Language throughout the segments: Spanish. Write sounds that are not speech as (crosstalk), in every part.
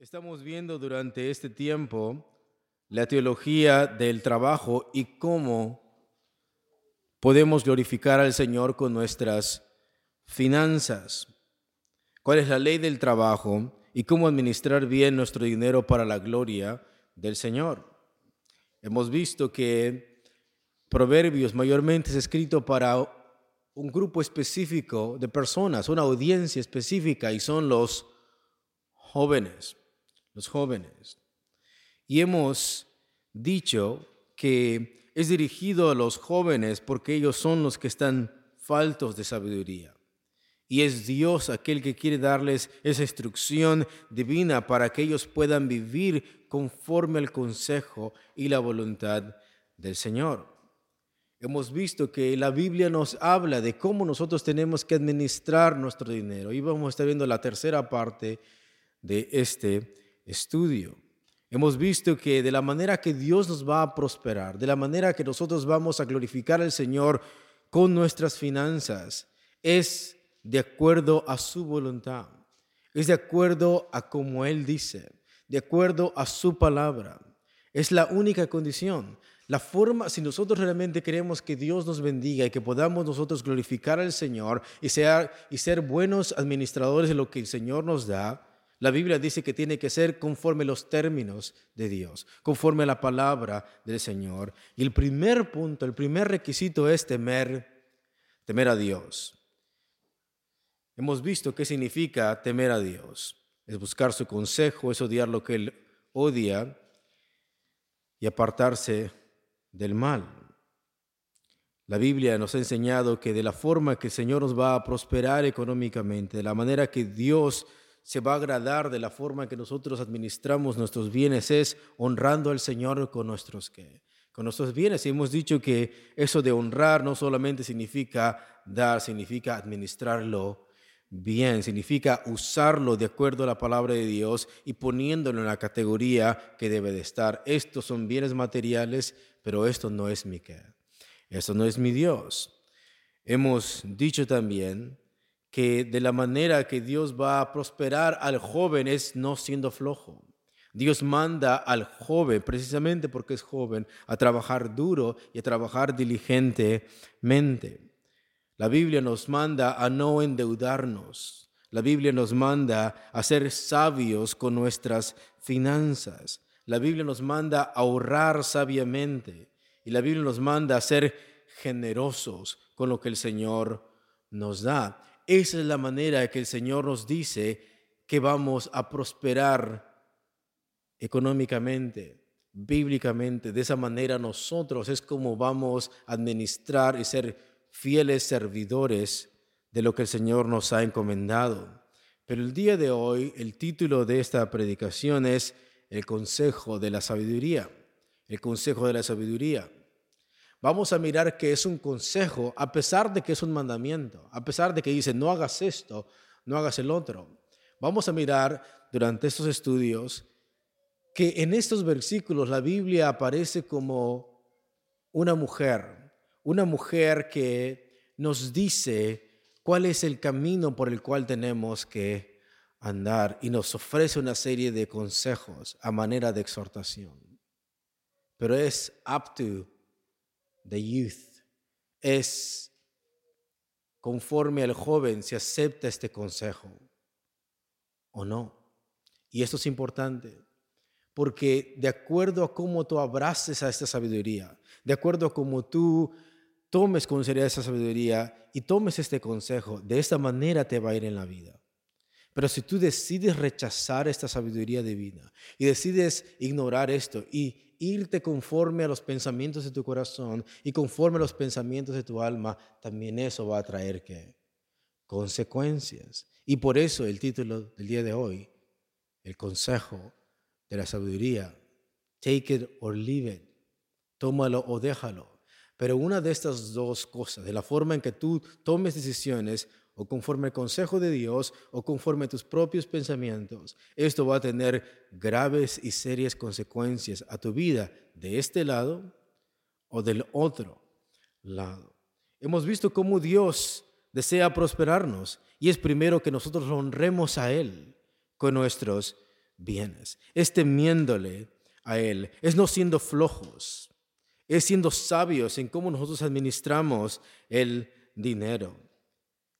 Estamos viendo durante este tiempo la teología del trabajo y cómo podemos glorificar al Señor con nuestras finanzas. ¿Cuál es la ley del trabajo y cómo administrar bien nuestro dinero para la gloria del Señor? Hemos visto que Proverbios mayormente es escrito para un grupo específico de personas, una audiencia específica y son los jóvenes los jóvenes. Y hemos dicho que es dirigido a los jóvenes porque ellos son los que están faltos de sabiduría. Y es Dios aquel que quiere darles esa instrucción divina para que ellos puedan vivir conforme al consejo y la voluntad del Señor. Hemos visto que la Biblia nos habla de cómo nosotros tenemos que administrar nuestro dinero. Y vamos a estar viendo la tercera parte de este estudio. Hemos visto que de la manera que Dios nos va a prosperar, de la manera que nosotros vamos a glorificar al Señor con nuestras finanzas, es de acuerdo a su voluntad, es de acuerdo a como Él dice, de acuerdo a su palabra. Es la única condición. La forma, si nosotros realmente queremos que Dios nos bendiga y que podamos nosotros glorificar al Señor y y ser buenos administradores de lo que el Señor nos da, la Biblia dice que tiene que ser conforme los términos de Dios, conforme a la palabra del Señor. Y el primer punto, el primer requisito es temer, temer a Dios. Hemos visto qué significa temer a Dios. Es buscar su consejo, es odiar lo que Él odia y apartarse del mal. La Biblia nos ha enseñado que de la forma que el Señor nos va a prosperar económicamente, de la manera que Dios se va a agradar de la forma que nosotros administramos nuestros bienes es honrando al Señor con nuestros con nuestros bienes. Y hemos dicho que eso de honrar no solamente significa dar, significa administrarlo bien, significa usarlo de acuerdo a la palabra de Dios y poniéndolo en la categoría que debe de estar. Estos son bienes materiales, pero esto no es mi qué. Esto no es mi Dios. Hemos dicho también que de la manera que Dios va a prosperar al joven es no siendo flojo. Dios manda al joven, precisamente porque es joven, a trabajar duro y a trabajar diligentemente. La Biblia nos manda a no endeudarnos. La Biblia nos manda a ser sabios con nuestras finanzas. La Biblia nos manda a ahorrar sabiamente. Y la Biblia nos manda a ser generosos con lo que el Señor nos da. Esa es la manera que el Señor nos dice que vamos a prosperar económicamente, bíblicamente. De esa manera nosotros es como vamos a administrar y ser fieles servidores de lo que el Señor nos ha encomendado. Pero el día de hoy, el título de esta predicación es el consejo de la sabiduría. El consejo de la sabiduría vamos a mirar que es un consejo, a pesar de que es un mandamiento, a pesar de que dice, no hagas esto, no hagas el otro. Vamos a mirar durante estos estudios que en estos versículos la Biblia aparece como una mujer, una mujer que nos dice cuál es el camino por el cual tenemos que andar y nos ofrece una serie de consejos a manera de exhortación. Pero es up to the youth es conforme al joven si acepta este consejo o no. Y esto es importante, porque de acuerdo a cómo tú abraces a esta sabiduría, de acuerdo a cómo tú tomes con seriedad esa sabiduría y tomes este consejo, de esta manera te va a ir en la vida. Pero si tú decides rechazar esta sabiduría divina y decides ignorar esto y irte conforme a los pensamientos de tu corazón y conforme a los pensamientos de tu alma, también eso va a traer ¿qué? consecuencias. Y por eso el título del día de hoy, el consejo de la sabiduría, take it or leave it, tómalo o déjalo. Pero una de estas dos cosas, de la forma en que tú tomes decisiones o conforme al consejo de Dios o conforme a tus propios pensamientos, esto va a tener graves y serias consecuencias a tu vida de este lado o del otro lado. Hemos visto cómo Dios desea prosperarnos y es primero que nosotros honremos a Él con nuestros bienes. Es temiéndole a Él, es no siendo flojos, es siendo sabios en cómo nosotros administramos el dinero,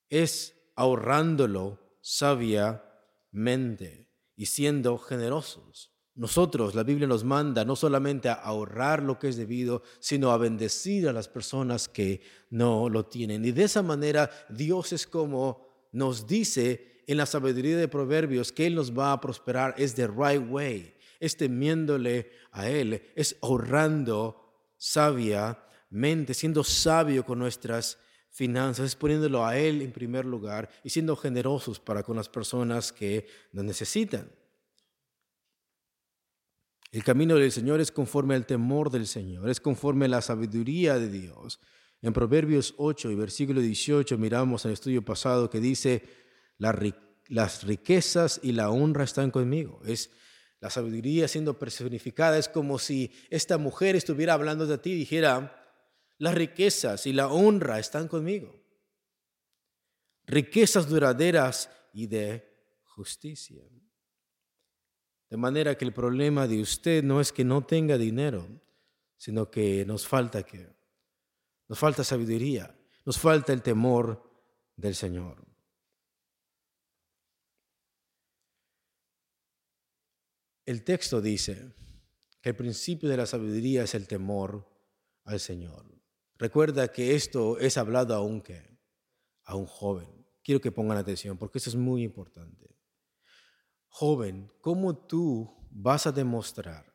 es ahorrándolo sabiamente y siendo generosos. Nosotros, la Biblia nos manda no solamente a ahorrar lo que es debido, sino a bendecir a las personas que no lo tienen. Y de esa manera Dios es como nos dice en la sabiduría de Proverbios que Él nos va a prosperar, es the right way, es temiéndole a Él, es ahorrando sabiamente, siendo sabio con nuestras finanzas, poniéndolo a Él en primer lugar y siendo generosos para con las personas que nos necesitan. El camino del Señor es conforme al temor del Señor, es conforme a la sabiduría de Dios. En Proverbios 8 y versículo 18 miramos el estudio pasado que dice, las riquezas y la honra están conmigo. Es la sabiduría siendo personificada. Es como si esta mujer estuviera hablando de ti y dijera, las riquezas y la honra están conmigo. Riquezas duraderas y de justicia. De manera que el problema de usted no es que no tenga dinero, sino que nos falta que nos falta sabiduría, nos falta el temor del Señor. El texto dice que el principio de la sabiduría es el temor al Señor. Recuerda que esto es hablado a un, a un joven. Quiero que pongan atención porque esto es muy importante. Joven, ¿cómo tú vas a demostrar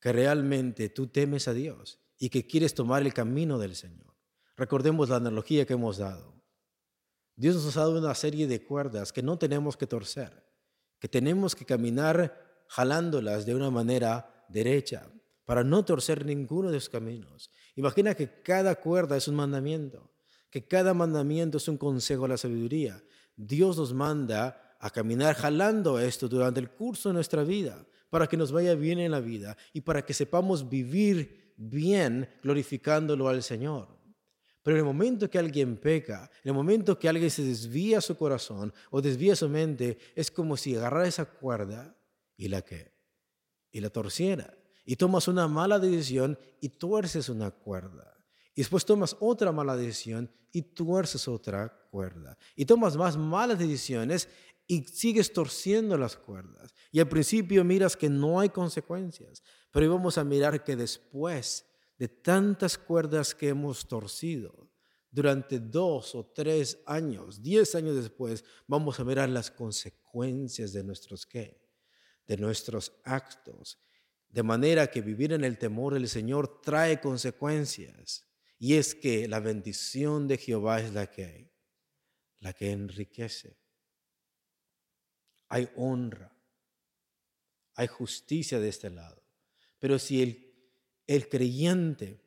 que realmente tú temes a Dios y que quieres tomar el camino del Señor? Recordemos la analogía que hemos dado. Dios nos ha dado una serie de cuerdas que no tenemos que torcer, que tenemos que caminar jalándolas de una manera derecha para no torcer ninguno de sus caminos. Imagina que cada cuerda es un mandamiento, que cada mandamiento es un consejo a la sabiduría. Dios nos manda a caminar jalando esto durante el curso de nuestra vida, para que nos vaya bien en la vida y para que sepamos vivir bien glorificándolo al Señor. Pero en el momento que alguien peca, en el momento que alguien se desvía su corazón o desvía su mente, es como si agarrara esa cuerda y la que y la torciera. Y tomas una mala decisión y tuerces una cuerda. Y después tomas otra mala decisión y tuerces otra cuerda. Y tomas más malas decisiones y sigues torciendo las cuerdas. Y al principio miras que no hay consecuencias, pero vamos a mirar que después de tantas cuerdas que hemos torcido, durante dos o tres años, diez años después, vamos a mirar las consecuencias de nuestros qué, de nuestros actos. De manera que vivir en el temor del Señor trae consecuencias. Y es que la bendición de Jehová es la que, la que enriquece hay honra, hay justicia de este lado. Pero si el, el creyente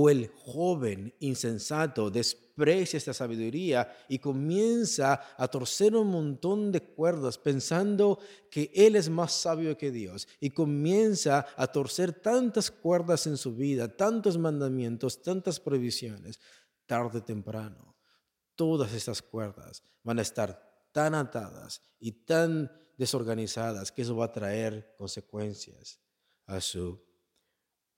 o el joven insensato desprecia esta sabiduría y comienza a torcer un montón de cuerdas pensando que él es más sabio que Dios y comienza a torcer tantas cuerdas en su vida, tantos mandamientos, tantas prohibiciones, tarde o temprano, todas estas cuerdas van a estar tan atadas y tan desorganizadas que eso va a traer consecuencias a su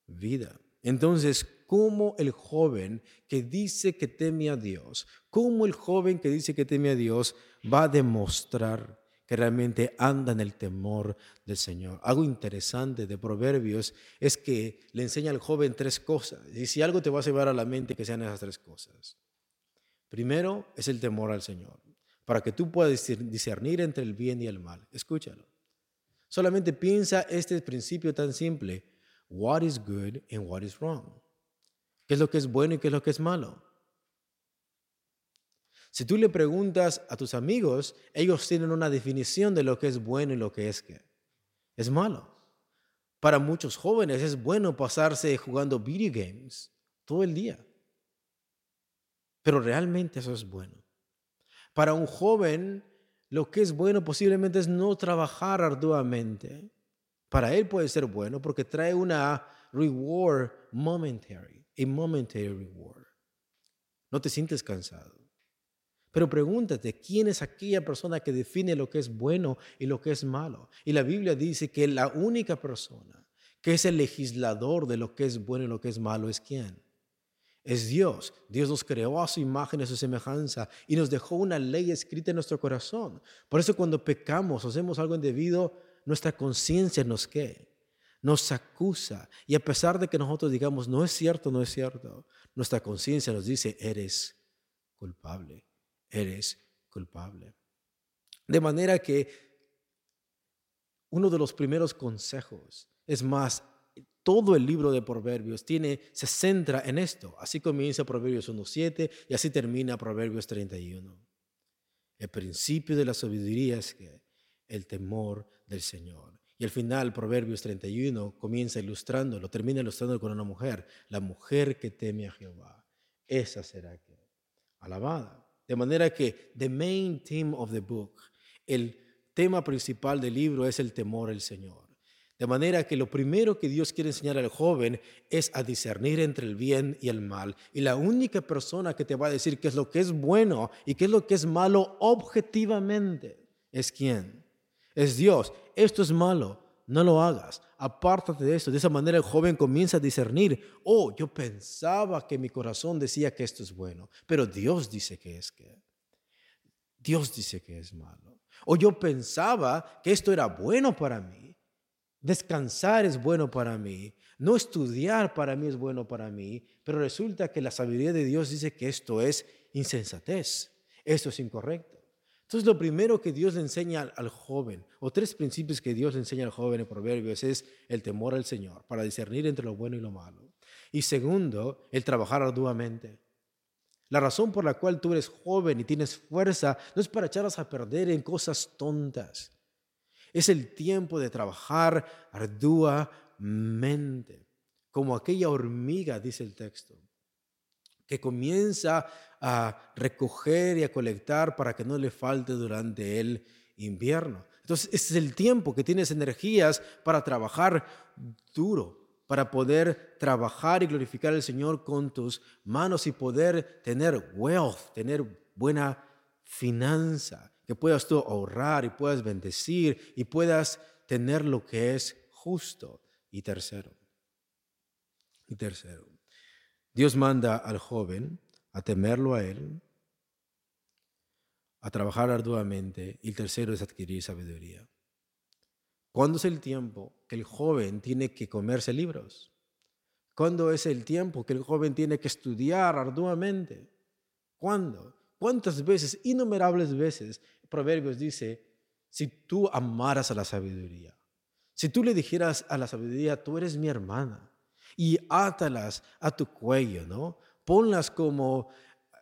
vida. Entonces, ¿cómo el joven que dice que teme a Dios, cómo el joven que dice que teme a Dios va a demostrar que realmente anda en el temor del Señor? Algo interesante de Proverbios es que le enseña al joven tres cosas. Y si algo te va a llevar a la mente, que sean esas tres cosas. Primero es el temor al Señor para que tú puedas discernir entre el bien y el mal. Escúchalo. Solamente piensa este principio tan simple. What is good and what is wrong? ¿Qué es lo que es bueno y qué es lo que es malo? Si tú le preguntas a tus amigos, ellos tienen una definición de lo que es bueno y lo que es que es malo. Para muchos jóvenes es bueno pasarse jugando video games todo el día. Pero realmente eso es bueno. Para un joven, lo que es bueno posiblemente es no trabajar arduamente. Para él puede ser bueno porque trae una reward momentary, a momentary reward. No te sientes cansado. Pero pregúntate, ¿quién es aquella persona que define lo que es bueno y lo que es malo? Y la Biblia dice que la única persona que es el legislador de lo que es bueno y lo que es malo es quién? Es Dios. Dios nos creó a su imagen y a su semejanza y nos dejó una ley escrita en nuestro corazón. Por eso cuando pecamos hacemos algo indebido, nuestra conciencia nos qué? Nos acusa. Y a pesar de que nosotros digamos, no es cierto, no es cierto, nuestra conciencia nos dice, eres culpable, eres culpable. De manera que uno de los primeros consejos, es más, todo el libro de Proverbios tiene, se centra en esto. Así comienza Proverbios 1.7 y así termina Proverbios 31. El principio de la sabiduría es que el temor del Señor. Y al final, Proverbios 31 comienza ilustrándolo, termina ilustrando con una mujer, la mujer que teme a Jehová. Esa será que alabada. De manera que the main theme of the book, el tema principal del libro es el temor al Señor. De manera que lo primero que Dios quiere enseñar al joven es a discernir entre el bien y el mal. Y la única persona que te va a decir qué es lo que es bueno y qué es lo que es malo objetivamente es quién? Es Dios. Esto es malo. No lo hagas. Apártate de esto. De esa manera el joven comienza a discernir. Oh, yo pensaba que mi corazón decía que esto es bueno, pero Dios dice que es que. Dios dice que es malo. O yo pensaba que esto era bueno para mí, Descansar es bueno para mí. No estudiar para mí es bueno para mí. Pero resulta que la sabiduría de Dios dice que esto es insensatez. Esto es incorrecto. Entonces lo primero que Dios le enseña al joven, o tres principios que Dios le enseña al joven en Proverbios, es el temor al Señor, para discernir entre lo bueno y lo malo. Y segundo, el trabajar arduamente. La razón por la cual tú eres joven y tienes fuerza no es para echarlas a perder en cosas tontas. Es el tiempo de trabajar arduamente, como aquella hormiga, dice el texto, que comienza a recoger y a colectar para que no le falte durante el invierno. Entonces, ese es el tiempo que tienes energías para trabajar duro, para poder trabajar y glorificar al Señor con tus manos y poder tener wealth, tener buena finanza que puedas tú ahorrar y puedas bendecir y puedas tener lo que es justo. Y tercero, y tercero, Dios manda al joven a temerlo a él, a trabajar arduamente, y el tercero es adquirir sabiduría. ¿Cuándo es el tiempo que el joven tiene que comerse libros? ¿Cuándo es el tiempo que el joven tiene que estudiar arduamente? ¿Cuándo? ¿Cuántas veces, innumerables veces, Proverbios dice, si tú amaras a la sabiduría, si tú le dijeras a la sabiduría, tú eres mi hermana, y átalas a tu cuello, ¿no? Ponlas como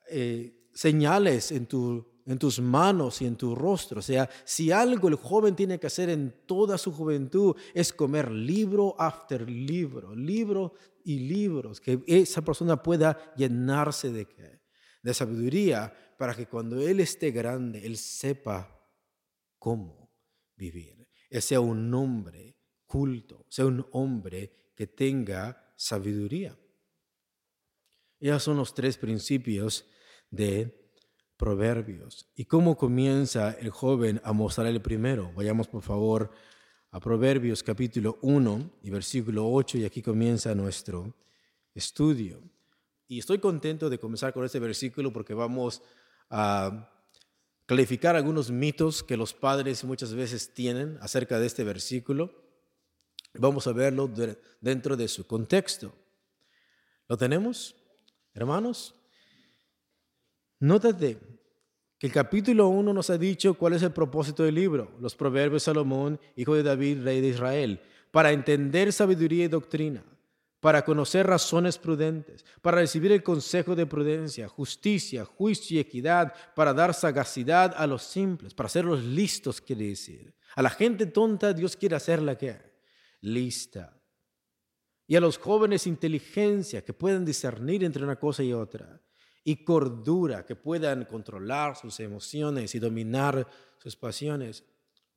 eh, señales en, tu, en tus manos y en tu rostro. O sea, si algo el joven tiene que hacer en toda su juventud es comer libro after libro, libro y libros, que esa persona pueda llenarse de? De sabiduría para que cuando Él esté grande, Él sepa cómo vivir. Él sea un hombre culto, sea un hombre que tenga sabiduría. Esos son los tres principios de Proverbios. ¿Y cómo comienza el joven a mostrar el primero? Vayamos por favor a Proverbios capítulo 1 y versículo 8 y aquí comienza nuestro estudio. Y estoy contento de comenzar con este versículo porque vamos a clarificar algunos mitos que los padres muchas veces tienen acerca de este versículo. Vamos a verlo dentro de su contexto. ¿Lo tenemos, hermanos? Nótate que el capítulo 1 nos ha dicho cuál es el propósito del libro, los proverbios de Salomón, hijo de David, rey de Israel, para entender sabiduría y doctrina para conocer razones prudentes, para recibir el consejo de prudencia, justicia, juicio y equidad, para dar sagacidad a los simples, para hacerlos listos, quiere decir. A la gente tonta Dios quiere hacerla ¿qué? lista. Y a los jóvenes inteligencia, que pueden discernir entre una cosa y otra. y cordura, que puedan controlar sus emociones y dominar sus pasiones.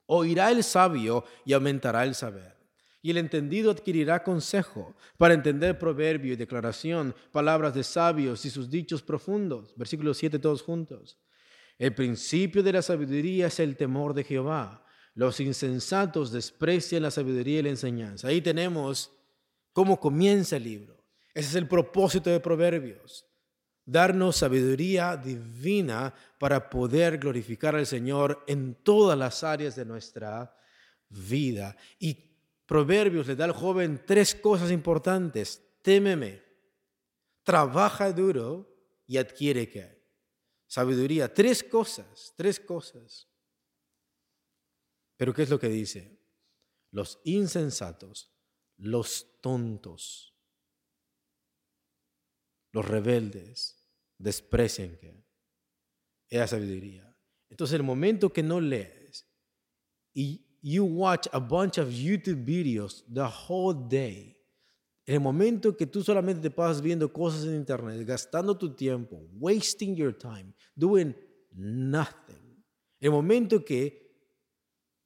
Oirá el sabio y aumentará el saber. Y el entendido adquirirá consejo para entender proverbio y declaración, palabras de sabios y sus dichos profundos. Versículo 7 todos juntos. El principio de la sabiduría es el temor de Jehová. Los insensatos desprecian la sabiduría y la enseñanza. Ahí tenemos cómo comienza el libro. Ese es el propósito de Proverbios. Darnos sabiduría divina para poder glorificar al Señor en todas las áreas de nuestra vida. Y Proverbios le da al joven tres cosas importantes. Témeme, trabaja duro y adquiere qué? Sabiduría. Tres cosas, tres cosas. Pero ¿qué es lo que dice? Los insensatos, los tontos, los rebeldes, desprecian que esa sabiduría. Entonces el momento que no lees y you watch a bunch of YouTube videos the whole day, en el momento que tú solamente te pasas viendo cosas en internet, gastando tu tiempo, wasting your time, doing nothing, el momento que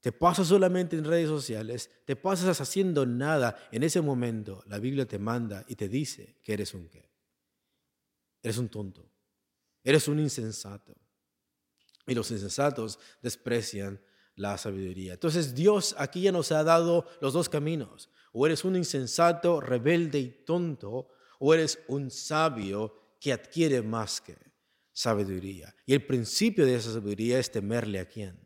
te pasas solamente en redes sociales, te pasas haciendo nada, en ese momento la Biblia te manda y te dice que eres un qué. Eres un tonto, eres un insensato. Y los insensatos desprecian la sabiduría. Entonces Dios aquí ya nos ha dado los dos caminos. O eres un insensato, rebelde y tonto, o eres un sabio que adquiere más que sabiduría. Y el principio de esa sabiduría es temerle a quién.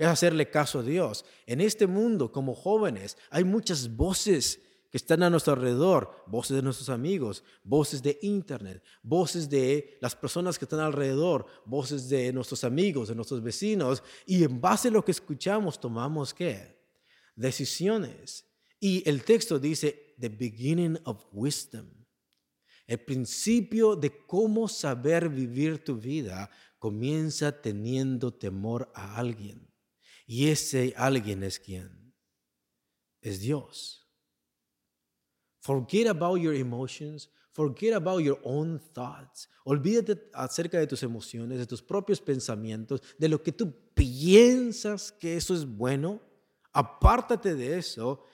Es hacerle caso a Dios. En este mundo, como jóvenes, hay muchas voces que están a nuestro alrededor, voces de nuestros amigos, voces de internet, voces de las personas que están alrededor, voces de nuestros amigos, de nuestros vecinos, y en base a lo que escuchamos tomamos qué? Decisiones. Y el texto dice, the beginning of wisdom. El principio de cómo saber vivir tu vida comienza teniendo temor a alguien. Y ese alguien es quién? Es Dios. Forget about your emotions. Forget about your own thoughts. Olvídate acerca de tus emociones, de tus propios pensamientos, de lo que tú piensas que eso es bueno. Apártate de eso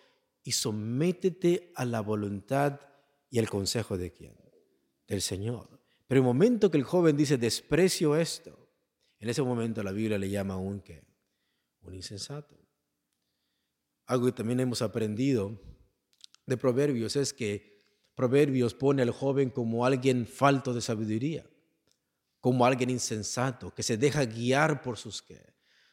y sométete a la voluntad y al consejo de quién? Del Señor. Pero el momento que el joven dice, desprecio esto, en ese momento la Biblia le llama un qué? Insensato. Algo que también hemos aprendido de Proverbios es que Proverbios pone al joven como alguien falto de sabiduría, como alguien insensato, que se deja guiar por sus,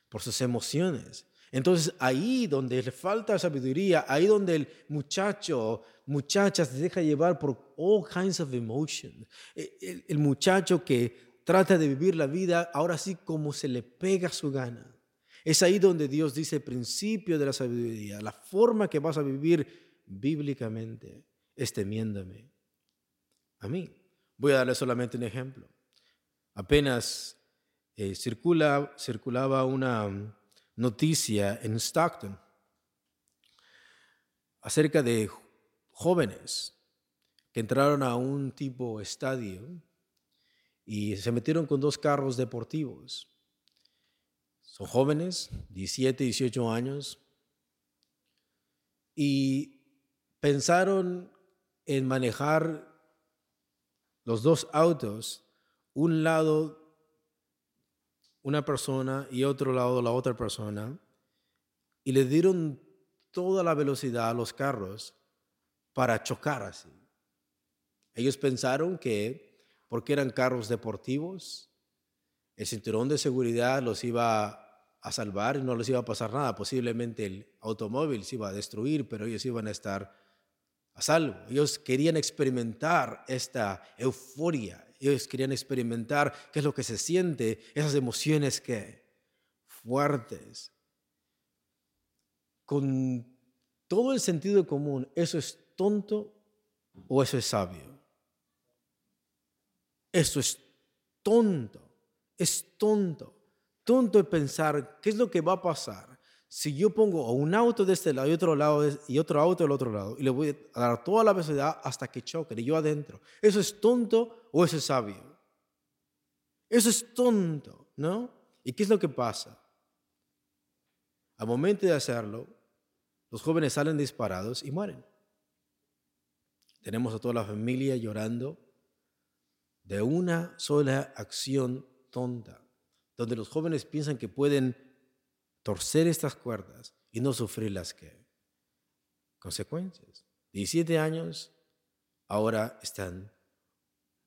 por sus emociones. Entonces ahí donde le falta sabiduría, ahí donde el muchacho, muchacha se deja llevar por all kinds of emotions. E, el, el muchacho que trata de vivir la vida ahora sí como se le pega su gana. Es ahí donde Dios dice principio de la sabiduría, la forma que vas a vivir bíblicamente es temiéndome a mí. Voy a darle solamente un ejemplo. Apenas eh, circula, circulaba una noticia en Stockton acerca de jóvenes que entraron a un tipo estadio y se metieron con dos carros deportivos. Son jóvenes, 17, 18 años, y pensaron en manejar los dos autos, un lado una persona y otro lado la otra persona, y le dieron toda la velocidad a los carros para chocar así. Ellos pensaron que, porque eran carros deportivos, el cinturón de seguridad los iba a salvar y no les iba a pasar nada. Posiblemente el automóvil se iba a destruir, pero ellos iban a estar a salvo. Ellos querían experimentar esta euforia. Ellos querían experimentar qué es lo que se siente, esas emociones que fuertes. Con todo el sentido común, ¿eso es tonto o eso es sabio? Eso es tonto, es tonto. Tonto es pensar qué es lo que va a pasar si yo pongo un auto de este lado y otro lado y otro auto del otro lado y le voy a dar toda la velocidad hasta que choque y yo adentro, ¿eso es tonto o eso es sabio? Eso es tonto, ¿no? ¿Y qué es lo que pasa? Al momento de hacerlo, los jóvenes salen disparados y mueren. Tenemos a toda la familia llorando de una sola acción tonta, donde los jóvenes piensan que pueden torcer estas cuerdas y no sufrir las consecuencias. 17 años, ahora están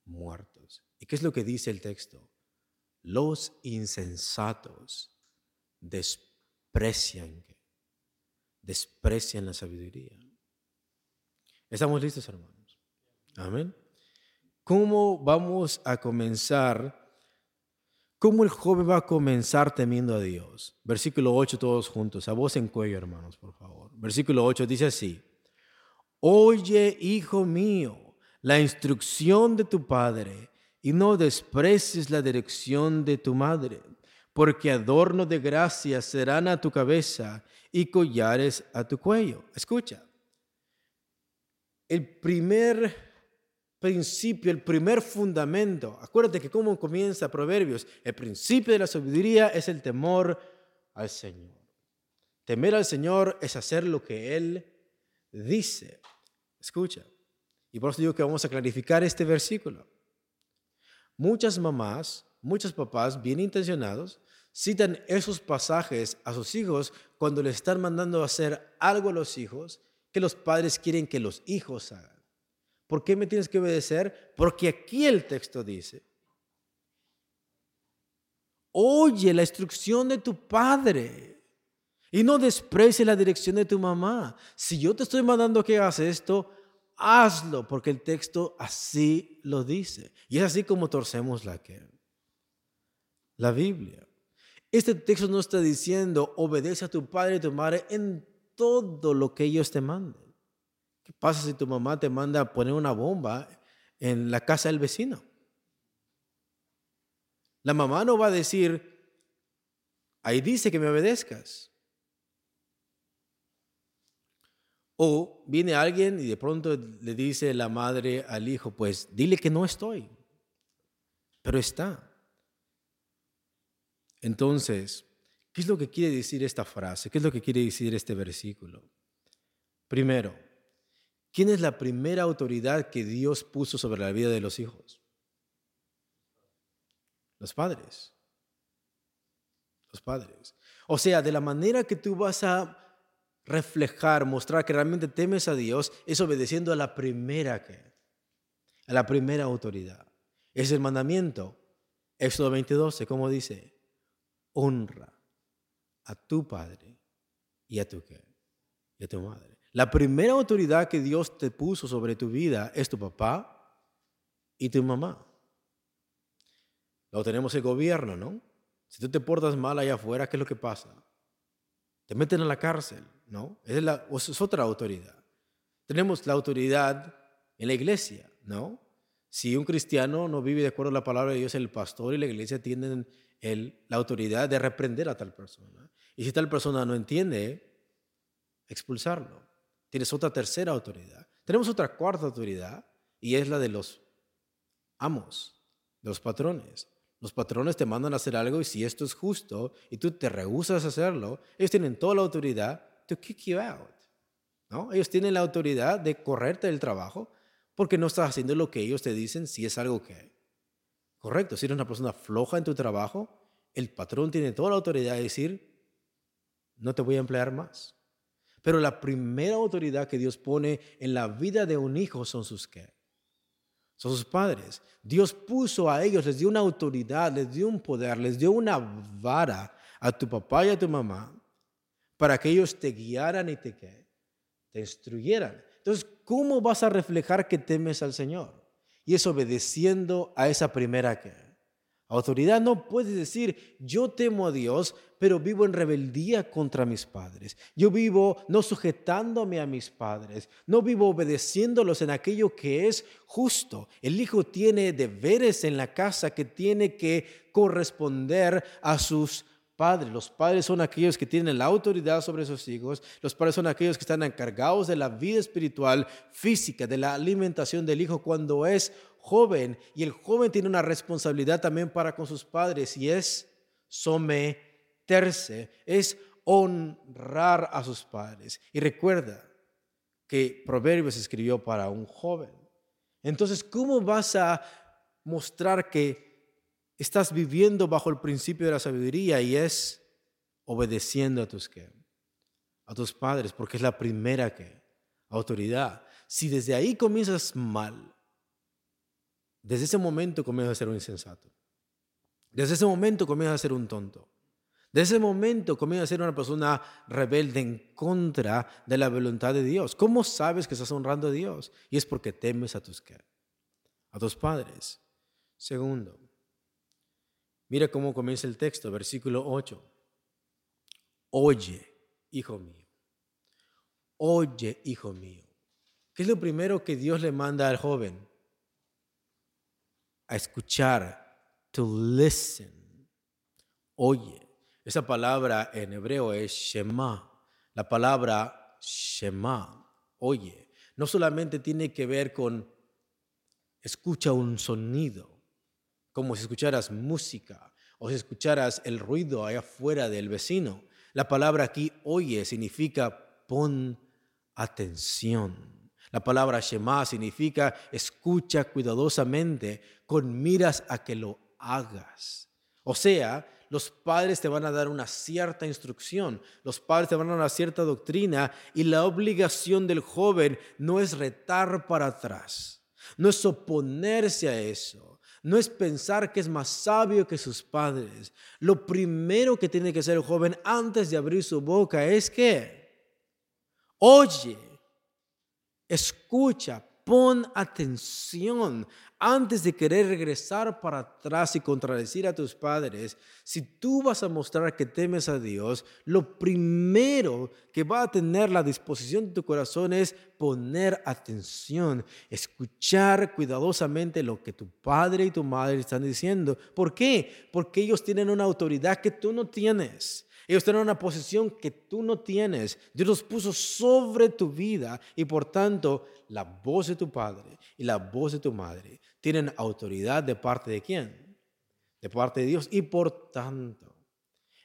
muertos. ¿Y qué es lo que dice el texto? Los insensatos desprecian, desprecian la sabiduría. ¿Estamos listos, hermanos? Amén. ¿Cómo vamos a comenzar? ¿Cómo el joven va a comenzar temiendo a Dios? Versículo 8 todos juntos, a voz en cuello, hermanos, por favor. Versículo 8 dice así, Oye, hijo mío, la instrucción de tu padre y no desprecies la dirección de tu madre, porque adorno de gracia serán a tu cabeza y collares a tu cuello. Escucha, el primer principio, el primer fundamento, acuérdate que cómo comienza Proverbios, el principio de la sabiduría es el temor al Señor. Temer al Señor es hacer lo que Él dice. Escucha. Y por eso digo que vamos a clarificar este versículo. Muchas mamás, muchos papás bien intencionados citan esos pasajes a sus hijos cuando les están mandando a hacer algo a los hijos que los padres quieren que los hijos hagan. ¿Por qué me tienes que obedecer? Porque aquí el texto dice, oye la instrucción de tu padre y no desprecie la dirección de tu mamá. Si yo te estoy mandando que hagas esto, hazlo, porque el texto así lo dice. Y es así como torcemos la que la Biblia. Este texto no está diciendo obedece a tu padre y tu madre en todo lo que ellos te manden. ¿Qué pasa si tu mamá te manda a poner una bomba en la casa del vecino? La mamá no va a decir, ahí dice que me obedezcas. O viene alguien y de pronto le dice la madre al hijo, pues dile que no estoy, pero está. Entonces, ¿qué es lo que quiere decir esta frase? ¿Qué es lo que quiere decir este versículo? Primero, ¿quién es la primera autoridad que Dios puso sobre la vida de los hijos? Los padres. Los padres. O sea, de la manera que tú vas a reflejar, mostrar que realmente temes a Dios, es obedeciendo a la primera que, a la primera autoridad. Es el mandamiento. Éxodo 22, como dice, honra a tu padre y a tu y a tu madre. La primera autoridad que Dios te puso sobre tu vida es tu papá y tu mamá. Lo tenemos el gobierno, ¿no? Si tú te portas mal allá afuera, ¿qué es lo que pasa? Te meten en la cárcel. ¿no? Es, la, es otra autoridad. Tenemos la autoridad en la iglesia, ¿no? Si un cristiano no vive de acuerdo a la palabra de Dios, el pastor y la iglesia tienen la autoridad de reprender a tal persona. Y si tal persona no entiende, expulsarlo. Tienes otra tercera autoridad. Tenemos otra cuarta autoridad y es la de los amos, de los patrones. Los patrones te mandan a hacer algo y si esto es justo y tú te rehusas a hacerlo, ellos tienen toda la autoridad to kick you out. ¿no? Ellos tienen la autoridad de correrte del trabajo porque no estás haciendo lo que ellos te dicen si es algo que... Correcto, si eres una persona floja en tu trabajo, el patrón tiene toda la autoridad de decir, no te voy a emplear más. Pero la primera autoridad que Dios pone en la vida de un hijo son sus qué? Son sus padres. Dios puso a ellos, les dio una autoridad, les dio un poder, les dio una vara a tu papá y a tu mamá para que ellos te guiaran y te, te instruyeran. Entonces, ¿cómo vas a reflejar que temes al Señor? Y es obedeciendo a esa primera autoridad. No puedes decir, yo temo a Dios, pero vivo en rebeldía contra mis padres. Yo vivo no sujetándome a mis padres, no vivo obedeciéndolos en aquello que es justo. El hijo tiene deberes en la casa que tiene que corresponder a sus padres. Los padres son aquellos que tienen la autoridad sobre sus hijos. Los padres son aquellos que están encargados de la vida espiritual, física, de la alimentación del hijo cuando es joven y el joven tiene una responsabilidad también para con sus padres y es someterse, es honrar a sus padres. Y recuerda que Proverbios escribió para un joven. Entonces, ¿cómo vas a mostrar que estás viviendo bajo el principio de la sabiduría y es obedeciendo a tus a tus padres, porque es la primera que autoridad. Si desde ahí comienzas mal, desde ese momento comienzas a ser un insensato. Desde ese momento comienzas a ser un tonto. Desde ese momento comienzas a ser una persona rebelde en contra de la voluntad de Dios. ¿Cómo sabes que estás honrando a Dios? Y es porque temes a tus a tus padres. Segundo, mira cómo comienza el texto, versículo 8. Oye, hijo mío. Oye, hijo mío. ¿Qué es lo primero que Dios le manda al joven? A escuchar, to listen. Oye. Esa palabra en hebreo es Shema. La palabra Shema, oye, no solamente tiene que ver con escucha un sonido, como si escucharas música o si escucharas el ruido allá afuera del vecino. La palabra aquí oye significa pon atención. La palabra Shema significa escucha cuidadosamente con miras a que lo hagas. O sea, los padres te van a dar una cierta instrucción, los padres te van a dar una cierta doctrina y la obligación del joven no es retar para atrás, no es oponerse a eso, no es pensar que es más sabio que sus padres. Lo primero que tiene que hacer el joven antes de abrir su boca es que, oye, escucha, pon atención antes de querer regresar para atrás y contradecir a tus padres, si tú vas a mostrar que temes a Dios, lo primero que va a tener la disposición de tu corazón es poner atención, escuchar cuidadosamente lo que tu padre y tu madre están diciendo. ¿Por qué? Porque ellos tienen una autoridad que tú no tienes. Ellos tienen una posición que tú no tienes. Dios los puso sobre tu vida y por tanto la voz de tu padre y la voz de tu madre tienen autoridad de parte de quién? De parte de Dios. Y por tanto,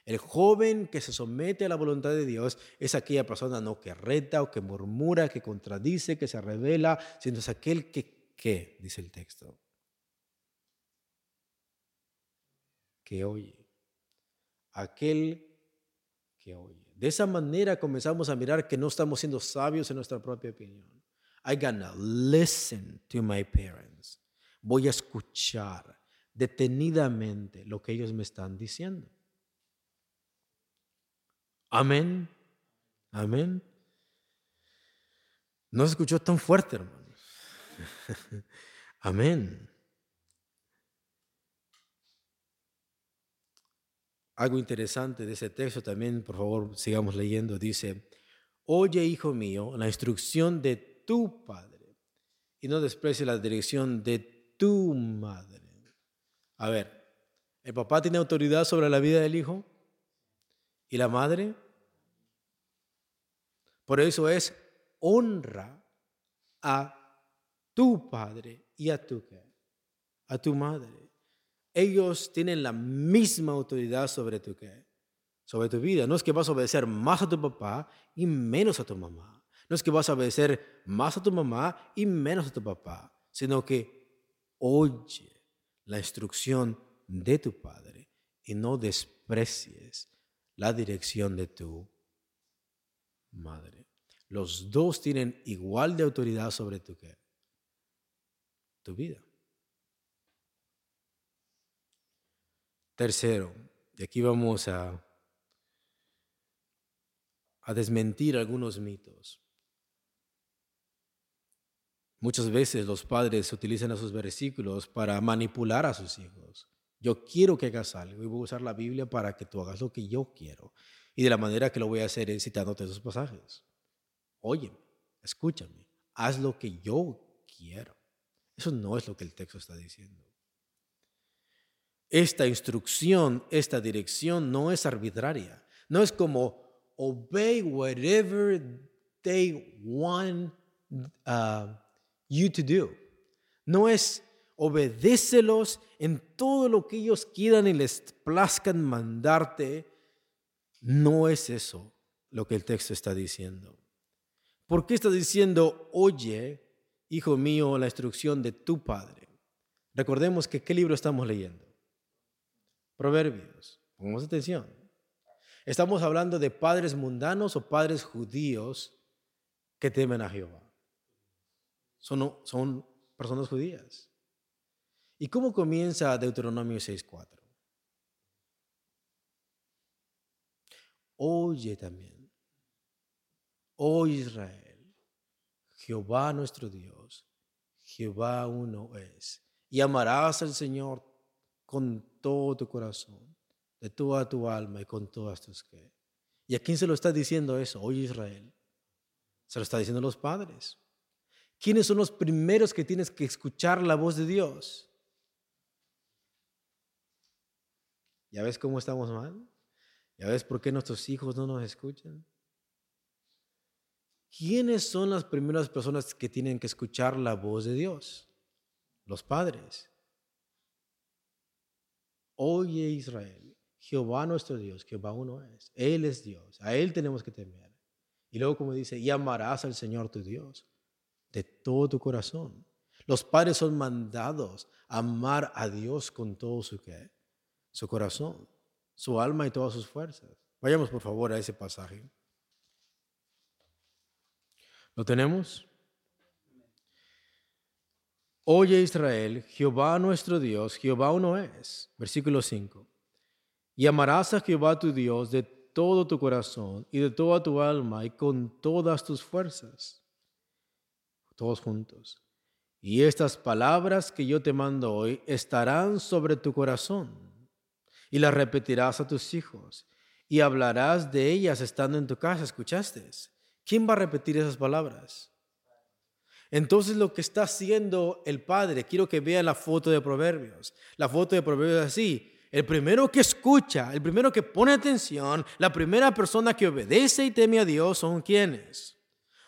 el joven que se somete a la voluntad de Dios es aquella persona no que reta o que murmura, que contradice, que se revela, sino es aquel que, ¿qué? Dice el texto. Que oye. Aquel que oye. De esa manera comenzamos a mirar que no estamos siendo sabios en nuestra propia opinión. I gotta listen to my parents. Voy a escuchar detenidamente lo que ellos me están diciendo. Amén. Amén. No se escuchó tan fuerte, hermanos. (laughs) Amén. Algo interesante de ese texto también, por favor, sigamos leyendo. Dice, oye, hijo mío, la instrucción de tu padre y no desprecie la dirección de tu madre. A ver, ¿el papá tiene autoridad sobre la vida del hijo? ¿Y la madre? Por eso es honra a tu padre y a tu, a tu madre ellos tienen la misma autoridad sobre tu, sobre tu vida. No es que vas a obedecer más a tu papá y menos a tu mamá. No es que vas a obedecer más a tu mamá y menos a tu papá, sino que oye la instrucción de tu padre y no desprecies la dirección de tu madre. Los dos tienen igual de autoridad sobre tu, tu vida. Tercero, y aquí vamos a desmentir algunos mitos. Muchas veces los padres utilizan esos versículos para manipular a sus hijos. Yo quiero que hagas algo y voy a usar la Biblia para que tú hagas lo que yo quiero. Y de la manera que lo voy a hacer es citándote esos pasajes. Oye, escúchame, haz lo que yo quiero. Eso no es lo que el texto está diciendo. Esta instrucción, esta dirección no es arbitraria. No es como obey whatever they want uh, you to do. No es obedécelos en todo lo que ellos quieran y les plazcan mandarte. No es eso lo que el texto está diciendo. ¿Por qué está diciendo, oye, hijo mío, la instrucción de tu padre? Recordemos que qué libro estamos leyendo. Proverbios. Pongamos atención. Estamos hablando de padres mundanos o padres judíos que temen a Jehová. Son, son personas judías. ¿Y cómo comienza Deuteronomio 6.4? Oye también, oh Israel, Jehová nuestro Dios, Jehová uno es, y amarás al Señor con todo tu corazón, de toda tu alma y con todas tus que. ¿Y a quién se lo está diciendo eso? Oye Israel. Se lo está diciendo los padres. ¿Quiénes son los primeros que tienes que escuchar la voz de Dios? ¿Ya ves cómo estamos mal? ¿Ya ves por qué nuestros hijos no nos escuchan? ¿Quiénes son las primeras personas que tienen que escuchar la voz de Dios? Los padres. Oye Israel, Jehová nuestro Dios, Jehová uno es. Él es Dios, a Él tenemos que temer. Y luego como dice, y amarás al Señor tu Dios de todo tu corazón. Los padres son mandados a amar a Dios con todo su qué? su corazón, su alma y todas sus fuerzas. Vayamos por favor a ese pasaje. ¿Lo tenemos? Oye Israel, Jehová nuestro Dios, Jehová uno es. Versículo 5. Y amarás a Jehová tu Dios de todo tu corazón y de toda tu alma y con todas tus fuerzas. Todos juntos. Y estas palabras que yo te mando hoy estarán sobre tu corazón y las repetirás a tus hijos y hablarás de ellas estando en tu casa. ¿Escuchaste? ¿Quién va a repetir esas palabras? Entonces lo que está haciendo el Padre, quiero que vea la foto de Proverbios. La foto de Proverbios es así. El primero que escucha, el primero que pone atención, la primera persona que obedece y teme a Dios son quienes?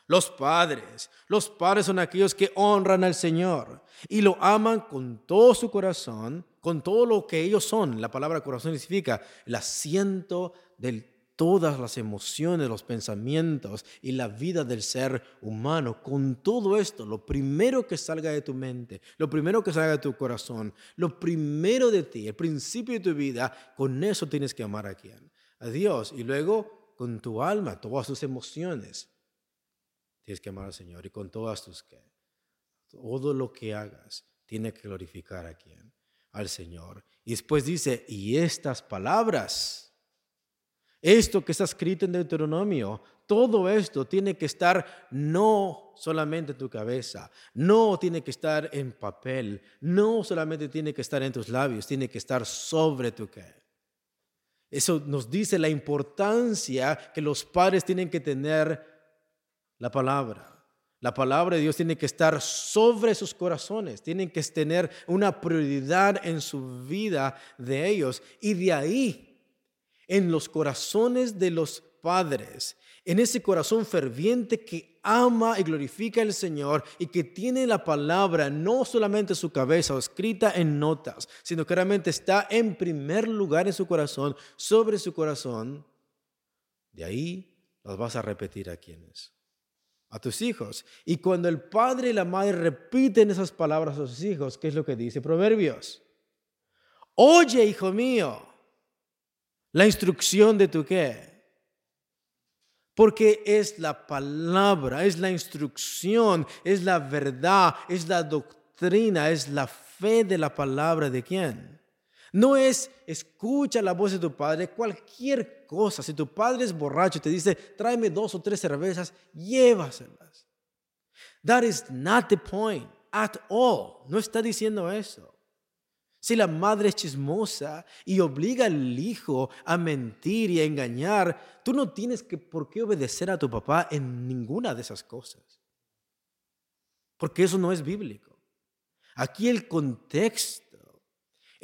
Los padres. Los padres son aquellos que honran al Señor y lo aman con todo su corazón, con todo lo que ellos son. La palabra corazón significa el asiento de todas las emociones, los pensamientos y la vida del ser humano. Con todo esto, lo primero que salga de tu mente, lo primero que salga de tu corazón, lo primero de ti, el principio de tu vida, con eso tienes que amar a quién? A Dios. Y luego con tu alma, todas tus emociones Tienes que amar al Señor y con todas tus que. Todo lo que hagas tiene que glorificar a quién? Al Señor. Y después dice, y estas palabras, esto que está escrito en Deuteronomio, todo esto tiene que estar no solamente en tu cabeza, no tiene que estar en papel, no solamente tiene que estar en tus labios, tiene que estar sobre tu qué. Eso nos dice la importancia que los padres tienen que tener la palabra. La palabra de Dios tiene que estar sobre sus corazones, tienen que tener una prioridad en su vida de ellos. Y de ahí, en los corazones de los padres, en ese corazón ferviente que ama y glorifica al Señor y que tiene la palabra no solamente en su cabeza o escrita en notas, sino que realmente está en primer lugar en su corazón, sobre su corazón, de ahí las vas a repetir a quienes a tus hijos. Y cuando el padre y la madre repiten esas palabras a sus hijos, ¿qué es lo que dice Proverbios? Oye, hijo mío, la instrucción de tu qué. Porque es la palabra, es la instrucción, es la verdad, es la doctrina, es la fe de la palabra de quién. No es escucha la voz de tu padre, cualquier cosa. Si tu padre es borracho y te dice, tráeme dos o tres cervezas, llévaselas. That is not the point at all. No está diciendo eso. Si la madre es chismosa y obliga al hijo a mentir y a engañar, tú no tienes que, por qué obedecer a tu papá en ninguna de esas cosas. Porque eso no es bíblico. Aquí el contexto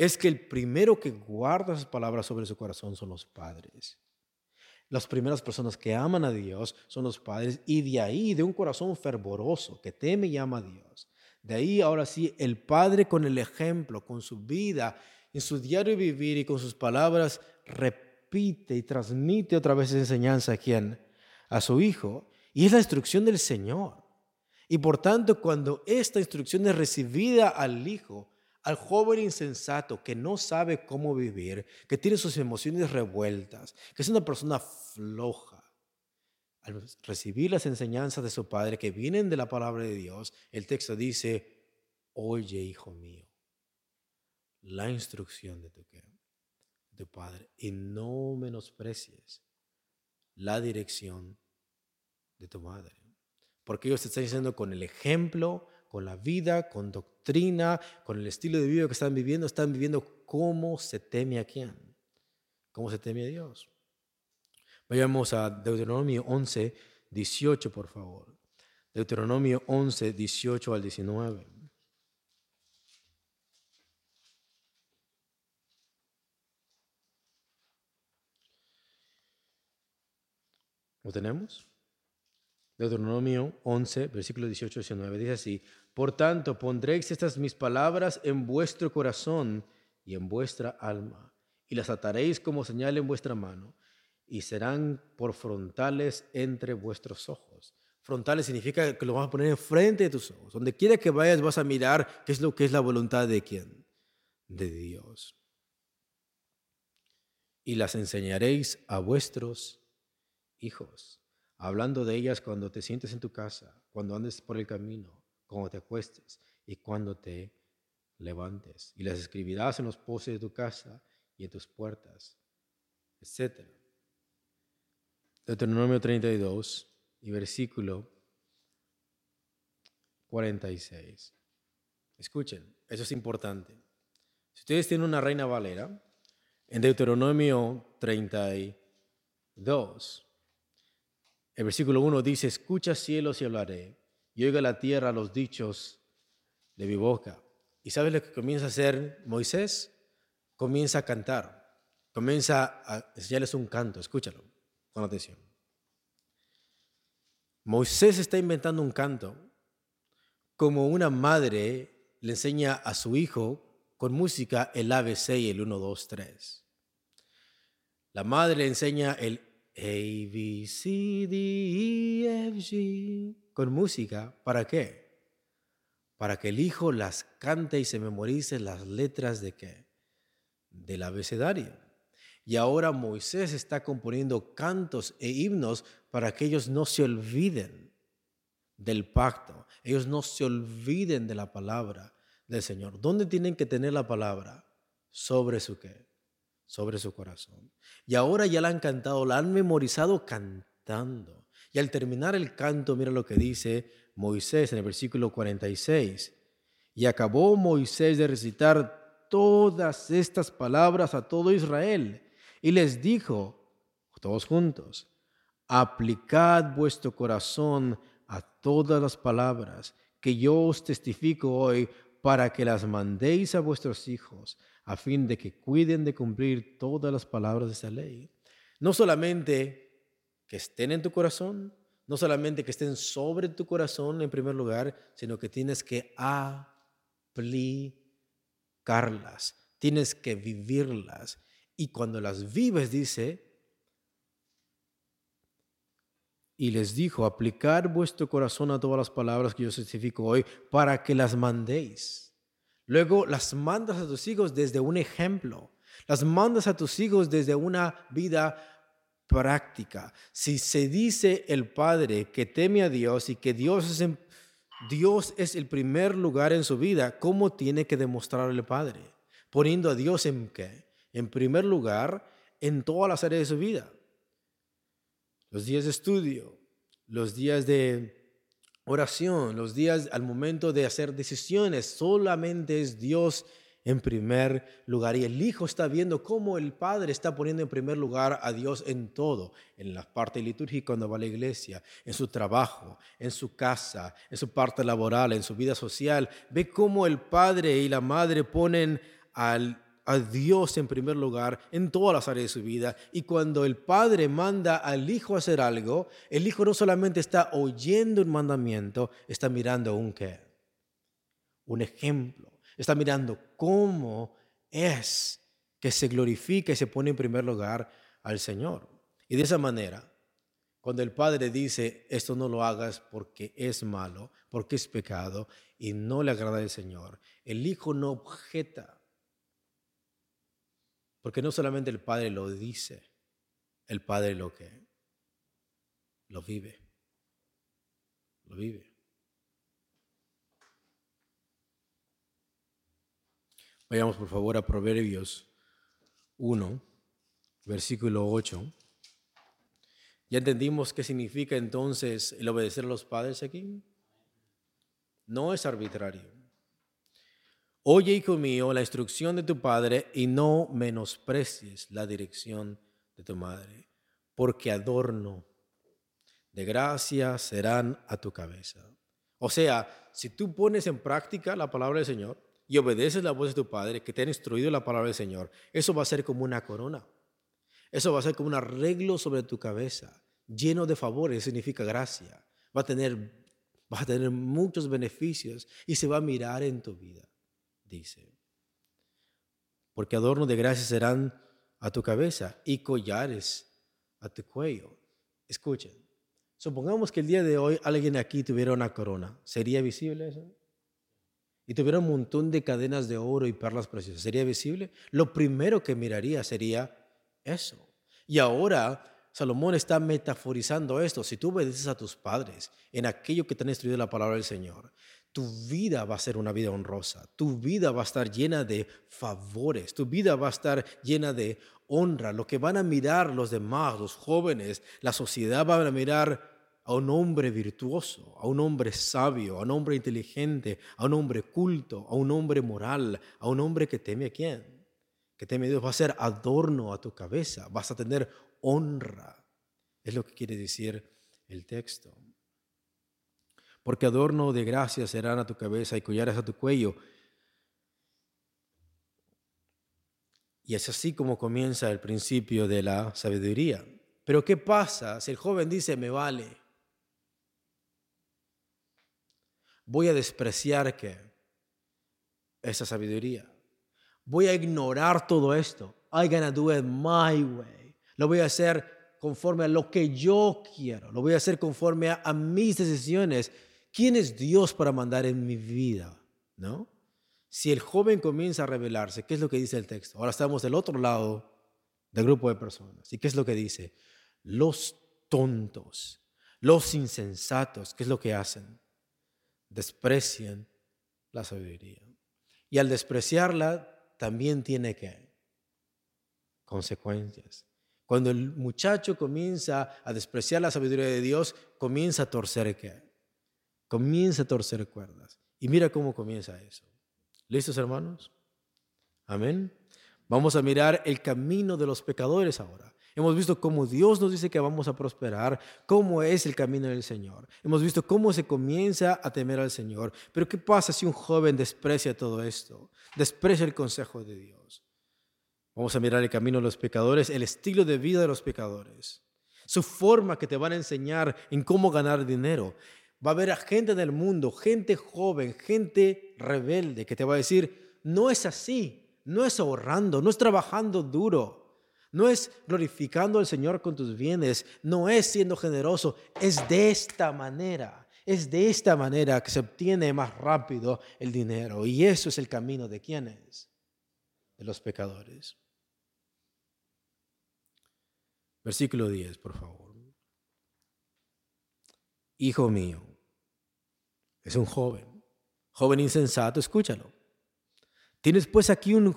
es que el primero que guarda esas palabras sobre su corazón son los padres. Las primeras personas que aman a Dios son los padres y de ahí, de un corazón fervoroso que teme y ama a Dios, De ahí ahora sí, el padre con el ejemplo, con su vida, en su diario vivir y con sus palabras, repite y transmite otra vez esa enseñanza a quien? A su hijo. Y es la instrucción del Señor. Y por tanto, cuando esta instrucción es recibida al hijo, al joven insensato que no sabe cómo vivir, que tiene sus emociones revueltas, que es una persona floja, al recibir las enseñanzas de su padre que vienen de la palabra de Dios, el texto dice, oye hijo mío, la instrucción de tu, de padre y no menosprecies la dirección de tu madre. Porque ellos te están diciendo con el ejemplo, con la vida, con doctrina, con el estilo de vida que están viviendo, están viviendo cómo se teme a quién, cómo se teme a Dios. Vayamos a Deuteronomio 11, 18, por favor. Deuteronomio 11, 18 al 19. ¿Lo tenemos? Deuteronomio 11, versículo 18 al 19. Dice así, por tanto pondréis estas mis palabras en vuestro corazón y en vuestra alma, y las ataréis como señal en vuestra mano y serán por frontales entre vuestros ojos. Frontales significa que lo vas a poner enfrente de tus ojos. Donde quiera que vayas vas a mirar qué es lo que es la voluntad de quién? De Dios. Y las enseñaréis a vuestros hijos, hablando de ellas cuando te sientes en tu casa, cuando andes por el camino, cuando te acuestes y cuando te levantes. Y las escribirás en los postes de tu casa y en tus puertas, etcétera. Deuteronomio 32 y versículo 46. Escuchen, eso es importante. Si ustedes tienen una reina valera, en Deuteronomio 32, el versículo 1 dice, escucha cielos y hablaré, y oiga la tierra los dichos de mi boca. ¿Y sabes lo que comienza a hacer Moisés? Comienza a cantar, comienza a enseñarles un canto, escúchalo con atención. Moisés está inventando un canto como una madre le enseña a su hijo con música el ABC y el 1, 2, 3. La madre le enseña el A, B, C, D, E, F, G con música. ¿Para qué? Para que el hijo las cante y se memorice las letras de qué? Del abecedario. Y ahora Moisés está componiendo cantos e himnos para que ellos no se olviden del pacto, ellos no se olviden de la palabra del Señor. ¿Dónde tienen que tener la palabra? Sobre su qué? Sobre su corazón. Y ahora ya la han cantado, la han memorizado cantando. Y al terminar el canto, mira lo que dice Moisés en el versículo 46. Y acabó Moisés de recitar todas estas palabras a todo Israel y les dijo, todos juntos, aplicad vuestro corazón a todas las palabras que yo os testifico hoy para que las mandéis a vuestros hijos, a fin de que cuiden de cumplir todas las palabras de esta ley. No solamente que estén en tu corazón, no solamente que estén sobre tu corazón en primer lugar, sino que tienes que aplicarlas, tienes que vivirlas. Y cuando las vives, dice, y les dijo, aplicar vuestro corazón a todas las palabras que yo certifico hoy para que las mandéis. Luego las mandas a tus hijos desde un ejemplo. Las mandas a tus hijos desde una vida práctica. Si se dice el Padre que teme a Dios y que Dios es, Dios es el primer lugar en su vida, ¿cómo tiene que demostrar el Padre? Poniendo a Dios en qué? en primer lugar en todas las áreas de su vida. Los días de estudio, los días de oración, los días al momento de hacer decisiones, solamente es Dios en primer lugar. Y el Hijo está viendo cómo el Padre está poniendo en primer lugar a Dios en todo, en la parte litúrgica cuando va a la iglesia, en su trabajo, en su casa, en su parte laboral, en su vida social. Ve cómo el Padre y la Madre ponen a Dios en primer lugar en todas las áreas de su vida. Y cuando el Padre manda al Hijo a hacer algo, el Hijo no solamente está oyendo un mandamiento, está mirando un qué. un ejemplo. Está mirando cómo es que se glorifica y se pone en primer lugar al Señor. Y de esa manera, cuando el Padre dice, esto no lo hagas porque es malo, porque es pecado y no le agrada al Señor, el Hijo no objeta. Porque no solamente el Padre lo dice, el Padre lo que lo vive. Lo vive. Vayamos por favor a Proverbios 1, versículo 8. ¿Ya entendimos qué significa entonces el obedecer a los padres aquí? No es arbitrario. Oye, hijo mío, la instrucción de tu padre y no menosprecies la dirección de tu madre, porque adorno de gracia serán a tu cabeza. O sea, si tú pones en práctica la palabra del Señor y obedeces la voz de tu padre que te ha instruido la palabra del Señor, eso va a ser como una corona. Eso va a ser como un arreglo sobre tu cabeza, lleno de favores, significa gracia. Va a tener, a tener muchos beneficios y se va a mirar en tu vida, dice. Porque adorno de gracia serán a tu cabeza y collares a tu cuello. Escuchen, supongamos que el día de hoy alguien aquí tuviera una corona. ¿Sería visible eso? Y tuviera un montón de cadenas de oro y perlas preciosas. ¿Sería visible? Lo primero que miraría sería eso. Y ahora Salomón está metaforizando esto. Si tú obedeces a tus padres en aquello que te han instruido la palabra del Señor, tu vida va a ser una vida honrosa, tu vida va a estar llena de favores, tu vida va a estar llena de honra. Lo que van a mirar los demás, los jóvenes, la sociedad va a mirar a un hombre virtuoso, a un hombre sabio, a un hombre inteligente, a un hombre culto, a un hombre moral, a un hombre que teme a quién que teme Dios va a ser adorno a tu cabeza, vas a tener honra. Es lo que quiere decir el texto. Porque adorno de gracia serán a tu cabeza y collares a tu cuello. Y es así como comienza el principio de la sabiduría. Pero ¿qué pasa si el joven dice, me vale? Voy a despreciar que esa sabiduría voy a ignorar todo esto. I'm gonna do it my way. Lo voy a hacer conforme a lo que yo quiero. Lo voy a hacer conforme a, mis decisiones. ¿Quién es Dios para mandar en mi vida? ¿No? Si el joven comienza a rebelarse, ¿qué es lo que dice el texto? Ahora estamos del otro lado del grupo de personas. ¿Y qué es lo que dice? Los tontos, los insensatos, ¿qué es lo que hacen? Desprecian la sabiduría. Y al despreciarla, también tiene que consecuencias. Cuando el muchacho comienza a despreciar la sabiduría de Dios, comienza a torcer qué? Comienza a torcer cuerdas. Y mira cómo comienza eso. ¿Listos, hermanos? Amén. Vamos a mirar el camino de los pecadores ahora. Hemos visto cómo Dios nos dice que vamos a prosperar, cómo es el camino del Señor. Hemos visto cómo se comienza a temer al Señor. Pero ¿qué pasa si un joven desprecia todo esto? Desprecia el consejo de Dios. Vamos a mirar el camino de los pecadores, el estilo de vida de los pecadores, su forma que te van a enseñar en cómo ganar dinero. Va a haber gente del mundo, gente joven, gente rebelde que te va a decir, no es así, no es ahorrando, no es trabajando duro. No es glorificando al Señor con tus bienes, no es siendo generoso, es de esta manera. Es de esta manera que se obtiene más rápido el dinero. Y eso es el camino de quienes? De los pecadores. Versículo 10, por favor. Hijo mío, es un joven, joven insensato, escúchalo. Tienes pues aquí un,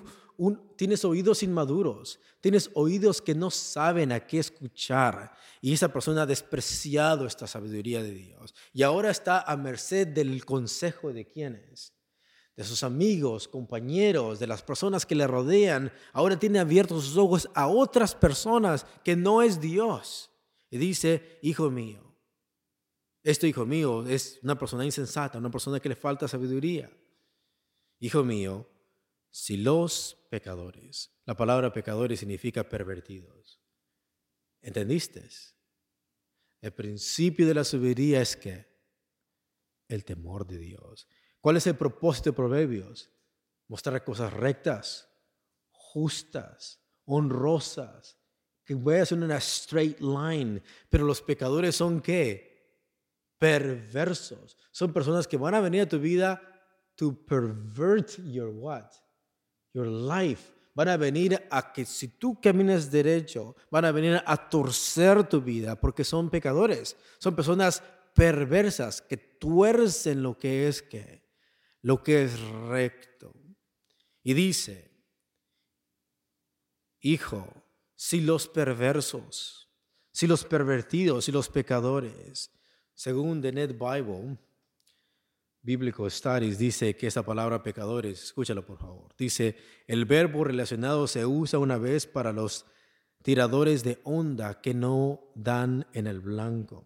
tienes oídos inmaduros, tienes oídos que no saben a qué escuchar. Y esa persona ha despreciado esta sabiduría de Dios. Y ahora está a merced del consejo de quienes, de sus amigos, compañeros, de las personas que le rodean. Ahora tiene abiertos sus ojos a otras personas que no es Dios. Y dice, hijo mío, esto hijo mío es una persona insensata, una persona que le falta sabiduría. Hijo mío, si los pecadores, la palabra pecadores significa pervertidos, ¿entendiste? El principio de la sabiduría es que el temor de Dios. ¿Cuál es el propósito de Proverbios? Mostrar cosas rectas, justas, honrosas, que vayas en una straight line. Pero los pecadores son qué? Perversos. Son personas que van a venir a tu vida to pervert your what? Your life. Van a venir a que si tú caminas derecho, van a venir a torcer tu vida porque son pecadores. Son personas perversas que tuercen lo que es que lo que es recto. Y dice, hijo, si los perversos, si los pervertidos, si los pecadores, según The Net Bible, Bíblico Studies dice que esa palabra pecadores, escúchalo por favor, dice, el verbo relacionado se usa una vez para los tiradores de onda que no dan en el blanco.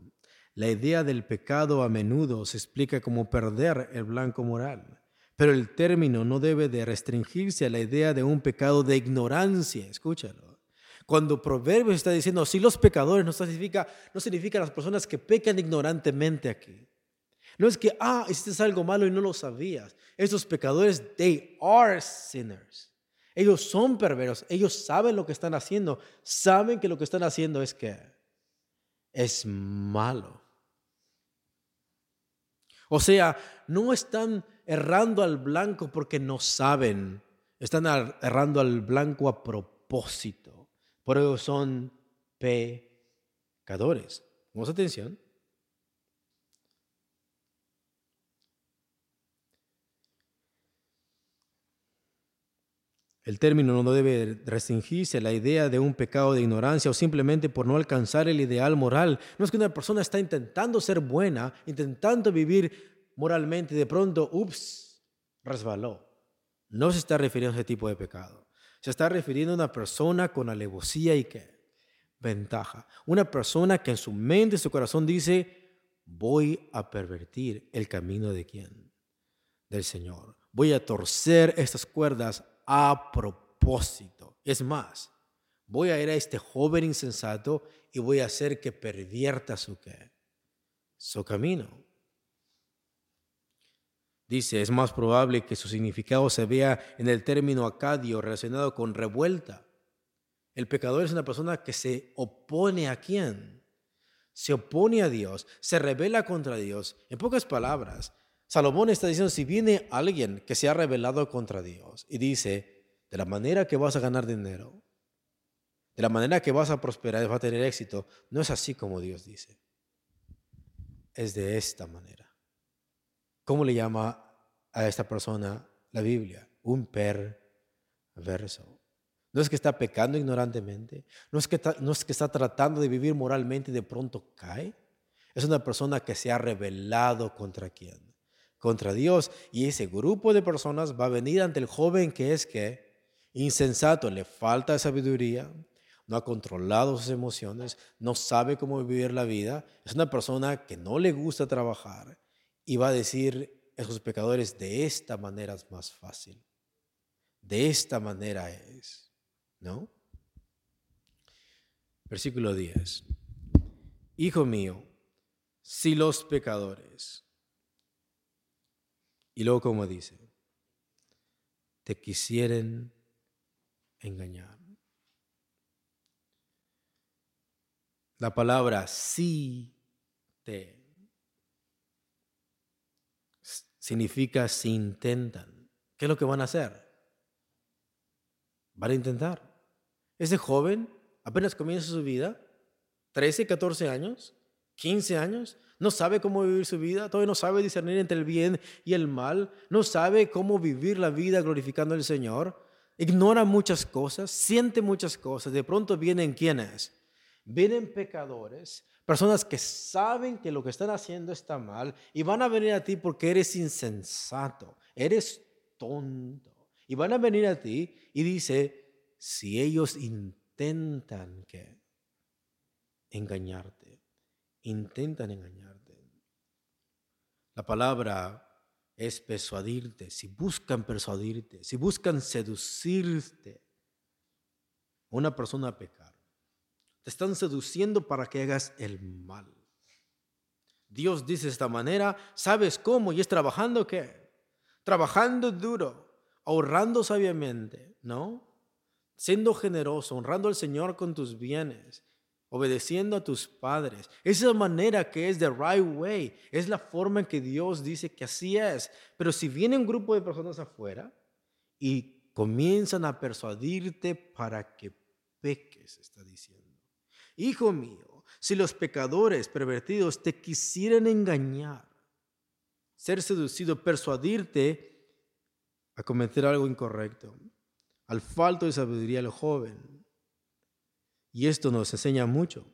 La idea del pecado a menudo se explica como perder el blanco moral, pero el término no debe de restringirse a la idea de un pecado de ignorancia, escúchalo. Cuando Proverbios está diciendo, si los pecadores no significa, no significa las personas que pecan ignorantemente aquí. No es que, ah, hiciste algo malo y no lo sabías. Estos pecadores, they are sinners. Ellos son perversos, ellos saben lo que están haciendo, saben que lo que están haciendo es que es malo. O sea, no están errando al blanco porque no saben, están errando al blanco a propósito. Por eso son pecadores. Vamos atención. El término no debe restringirse a la idea de un pecado de ignorancia o simplemente por no alcanzar el ideal moral. No es que una persona está intentando ser buena, intentando vivir moralmente y de pronto, ups, resbaló. No se está refiriendo a ese tipo de pecado. Se está refiriendo a una persona con alevosía y qué? Ventaja. Una persona que en su mente y su corazón dice, voy a pervertir el camino de quién? Del Señor. Voy a torcer estas cuerdas a propósito. Es más, voy a ir a este joven insensato y voy a hacer que pervierta su, su camino. Dice, es más probable que su significado se vea en el término acadio relacionado con revuelta. El pecador es una persona que se opone a quién? Se opone a Dios, se revela contra Dios. En pocas palabras, Salomón está diciendo, si viene alguien que se ha rebelado contra Dios y dice, de la manera que vas a ganar dinero, de la manera que vas a prosperar, vas a tener éxito, no es así como Dios dice. Es de esta manera. ¿Cómo le llama a esta persona la Biblia? Un perverso. No es que está pecando ignorantemente, no es que está, tratando de vivir moralmente y de pronto cae. Es una persona que se ha rebelado contra quién? Contra Dios. Y ese grupo de personas va a venir ante el joven que es que insensato, le falta sabiduría, no ha controlado sus emociones, no sabe cómo vivir la vida, es una persona que no le gusta trabajar y va a decir a sus pecadores, de esta manera es más fácil, de esta manera es, ¿no? Versículo 10. Hijo mío, si los pecadores, y luego como dice, te quisieren engañar. La palabra sí te significa si intentan. ¿Qué es lo que van a hacer? Van a intentar. Ese joven apenas comienza su vida, 13, 14 años, 15 años, no sabe cómo vivir su vida, todavía no sabe discernir entre el bien y el mal, no sabe cómo vivir la vida glorificando al Señor, ignora muchas cosas, siente muchas cosas. De pronto vienen quienes? Vienen pecadores, personas que saben que lo que están haciendo está mal y van a venir a ti porque eres insensato, eres tonto. Y van a venir a ti y dice, si ellos intentan que engañarte, intentan engañarte. La palabra es persuadirte, si buscan persuadirte, si buscan seducirte, una persona a pecar, te están seduciendo para que hagas el mal. Dios dice de esta manera, ¿sabes cómo? Y es trabajando qué? trabajando duro, ahorrando sabiamente, ¿no? Siendo generoso, honrando al Señor con tus bienes, obedeciendo a tus padres. Esa es la manera que es the right way, es la forma en que Dios dice que así es. Pero si viene un grupo de personas afuera y comienzan a persuadirte para que peques, está diciendo. Hijo mío, si los pecadores pervertidos te quisieran engañar, ser seducido, persuadirte a cometer algo incorrecto, al falto de sabiduría del joven, y esto nos enseña mucho.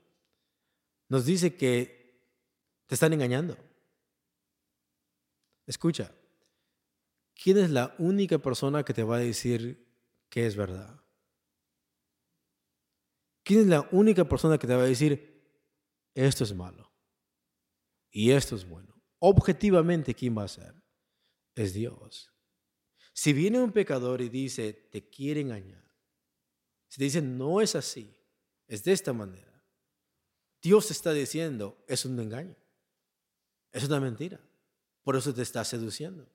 Nos dice que te están engañando. Escucha, ¿quién es la única persona que te va a decir que es verdad? ¿Quién es la única persona que te va a decir esto es malo y esto es bueno? Objetivamente, ¿quién va a ser? Es Dios. Si viene un pecador y dice, te quiere engañar, si te dice, no es así, es de esta manera. Dios está diciendo, es un engaño, es una mentira. Por eso te está seduciendo.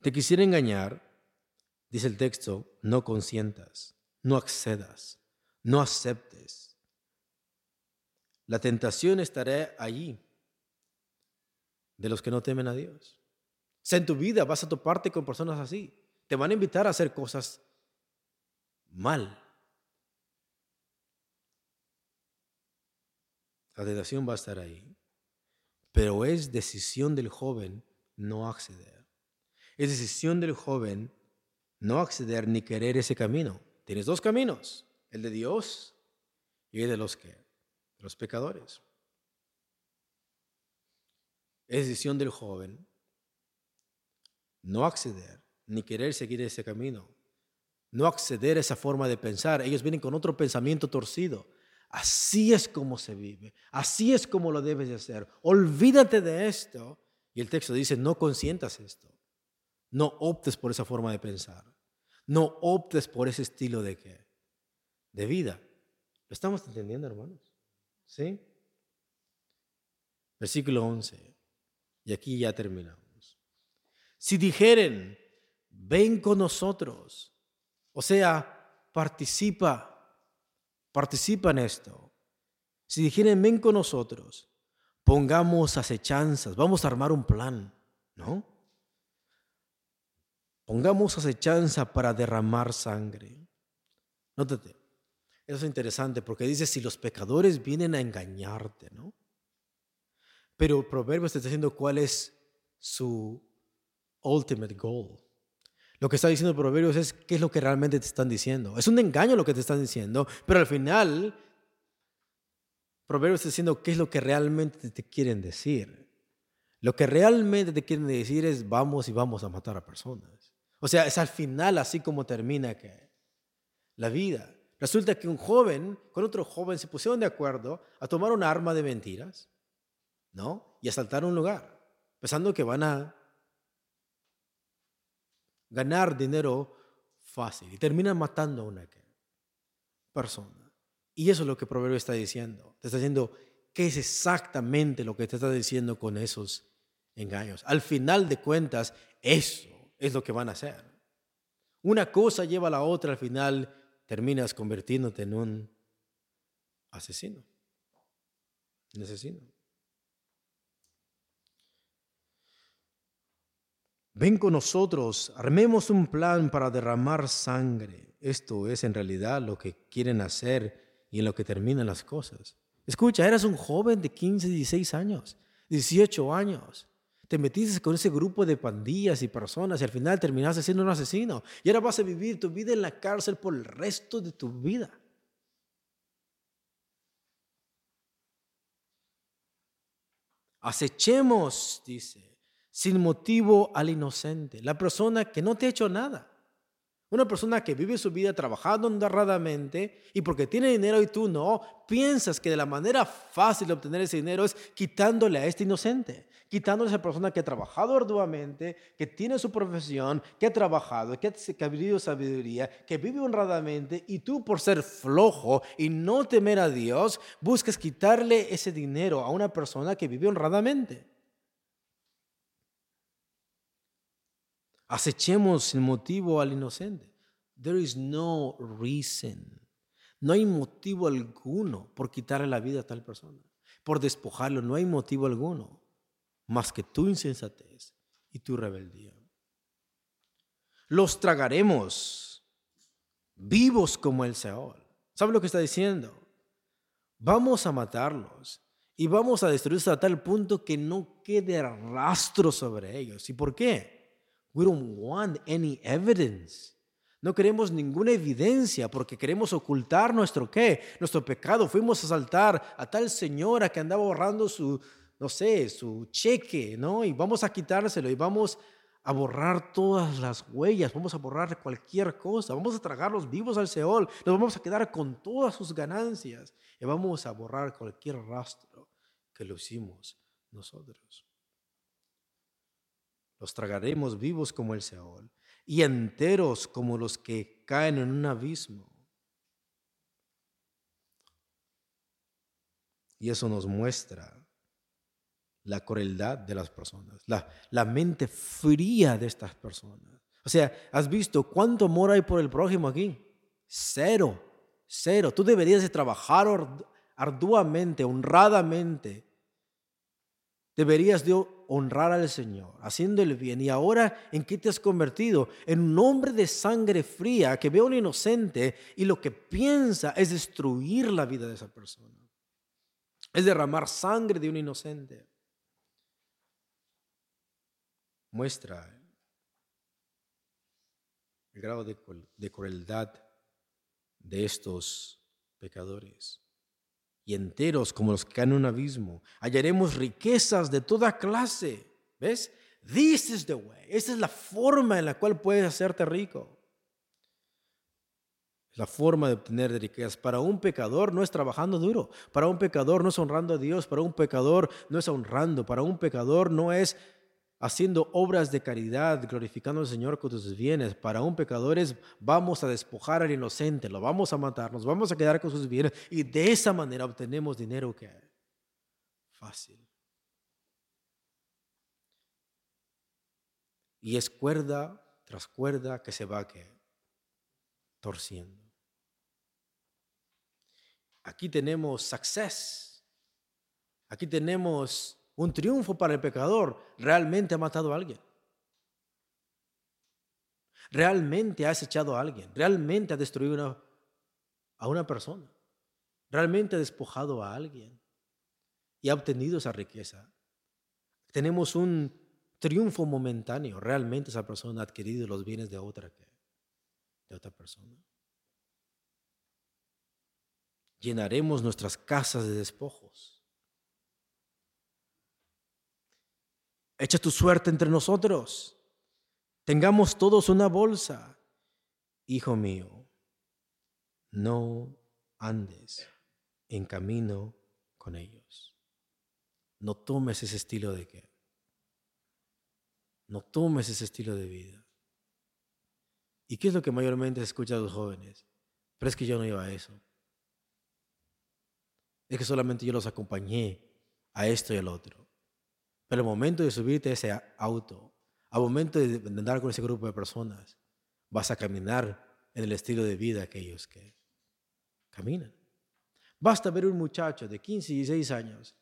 Te quisiera engañar, dice el texto, no consientas, no accedas, no aceptes. La tentación estará allí de los que no temen a Dios. O sea, en tu vida vas a toparte con personas así. Te van a invitar a hacer cosas mal. La tentación va a estar ahí. Pero es decisión del joven no acceder. Es decisión del joven no acceder ni querer ese camino. Tienes dos caminos, el de Dios y el de los que, los pecadores. Es decisión del joven no acceder ni querer seguir ese camino, no acceder a esa forma de pensar. Ellos vienen con otro pensamiento torcido. Así es como se vive, así es como lo debes de hacer. Olvídate de esto. Y el texto dice, no consientas esto. No optes por esa forma de pensar. No optes por ese estilo de qué? De vida. ¿Lo estamos entendiendo, hermanos? ¿Sí? Versículo 11. Y aquí ya terminamos. Si dijeren, ven con nosotros, o sea, participa Participa en esto. Si dijeren, ven con nosotros, pongamos acechanzas, vamos a armar un plan, ¿no? Pongamos acechanza para derramar sangre. Nótate, eso es interesante porque dice si los pecadores vienen a engañarte, ¿no? Pero Proverbios te está diciendo cuál es su ultimate goal. Lo que está diciendo Proverbios es qué es lo que realmente te están diciendo. Es un engaño lo que te están diciendo, pero al final Proverbios está diciendo qué es lo que realmente te quieren decir. Lo que realmente te quieren decir es vamos y vamos a matar a personas. O sea, es al final así como termina que la vida. Resulta que un joven con otro joven se pusieron de acuerdo a tomar un arma de mentiras, ¿no? Y asaltar un lugar, pensando que van a ganar dinero fácil y terminan matando a una persona. Y eso es lo que Proverbio está diciendo. Te está diciendo qué es exactamente lo que te está diciendo con esos engaños. Al final de cuentas, eso es lo que van a hacer. Una cosa lleva a la otra, al final terminas convirtiéndote en un asesino. Un asesino. Ven con nosotros, armemos un plan para derramar sangre. Esto es en realidad lo que quieren hacer y en lo que terminan las cosas. Escucha, eras un joven de 15, 16 años, 18 años. Te metiste con ese grupo de pandillas y personas y al final terminaste siendo un asesino. Y ahora vas a vivir tu vida en la cárcel por el resto de tu vida. Acechemos, dice sin motivo al inocente, la persona que no te ha hecho nada. Una persona que vive su vida trabajando honradamente y porque tiene dinero y tú no, piensas que de la manera fácil de obtener ese dinero es quitándole a este inocente, quitándole a esa persona que ha trabajado arduamente, que tiene su profesión, que ha trabajado, que ha, vivido sabiduría, que vive honradamente y tú por ser flojo y no temer a Dios, buscas quitarle ese dinero a una persona que vive honradamente. Acechemos sin motivo al inocente. There is no reason. No hay motivo alguno por quitarle la vida a tal persona, por despojarlo. No hay motivo alguno más que tu insensatez y tu rebeldía. Los tragaremos vivos como el Seol. ¿Sabe lo que está diciendo? Vamos a matarlos y vamos a destruirlos a tal punto que no quede rastro sobre ellos. ¿Y por qué? We don't want any evidence. No queremos ninguna evidencia porque queremos ocultar nuestro qué, nuestro pecado. Fuimos a asaltar a tal señora que andaba ahorrando su, no sé, su cheque, ¿no? Y vamos a quitárselo y vamos a borrar todas las huellas, vamos a borrar cualquier cosa, vamos a tragarlos vivos al Seol, nos vamos a quedar con todas sus ganancias y vamos a borrar cualquier rastro que lo hicimos nosotros. Los tragaremos vivos como el Seol y enteros como los que caen en un abismo. Y eso nos muestra la crueldad de las personas, la, la mente fría de estas personas. O sea, ¿has visto cuánto amor hay por el prójimo aquí? Cero, cero. Tú deberías de trabajar arduamente, honradamente. Deberías de honrar al Señor, haciendo el bien. ¿Y ahora en qué te has convertido? En un hombre de sangre fría que ve a un inocente y lo que piensa es destruir la vida de esa persona. Es derramar sangre de un inocente muestra el grado de, crueldad de estos pecadores. Enteros como los que caen en un abismo, hallaremos riquezas de toda clase. ¿Ves? This is the way. Esa es la forma en la cual puedes hacerte rico. La forma de obtener riquezas. Para un pecador no es trabajando duro. Para un pecador no es honrando a Dios. Para un pecador no es honrando. Para un pecador no es haciendo obras de caridad, glorificando al Señor con tus bienes. Para un pecador es vamos a despojar al inocente, lo vamos a matar, nos vamos a quedar con sus bienes y de esa manera obtenemos dinero que fácil. Y es cuerda tras cuerda que se va que torciendo. Aquí tenemos success. Aquí tenemos un triunfo para el pecador, realmente ha matado a alguien. Realmente ha echado a alguien, realmente ha destruido a una persona, realmente ha despojado a alguien y ha obtenido esa riqueza. Tenemos un triunfo momentáneo, realmente esa persona ha adquirido los bienes de otra, de otra persona. Llenaremos nuestras casas de despojos. Echa tu suerte entre nosotros. Tengamos todos una bolsa. Hijo mío, no andes en camino con ellos. No tomes ese estilo de qué. No tomes ese estilo de vida. ¿Y qué es lo que mayormente se escucha los jóvenes? Pero es que yo no iba a eso. Es que solamente yo los acompañé a esto y al otro. Pero al momento de subirte a ese auto, al momento de andar con ese grupo de personas, vas a caminar en el estilo de vida que ellos que caminan. Basta ver un muchacho de 15 y 16 años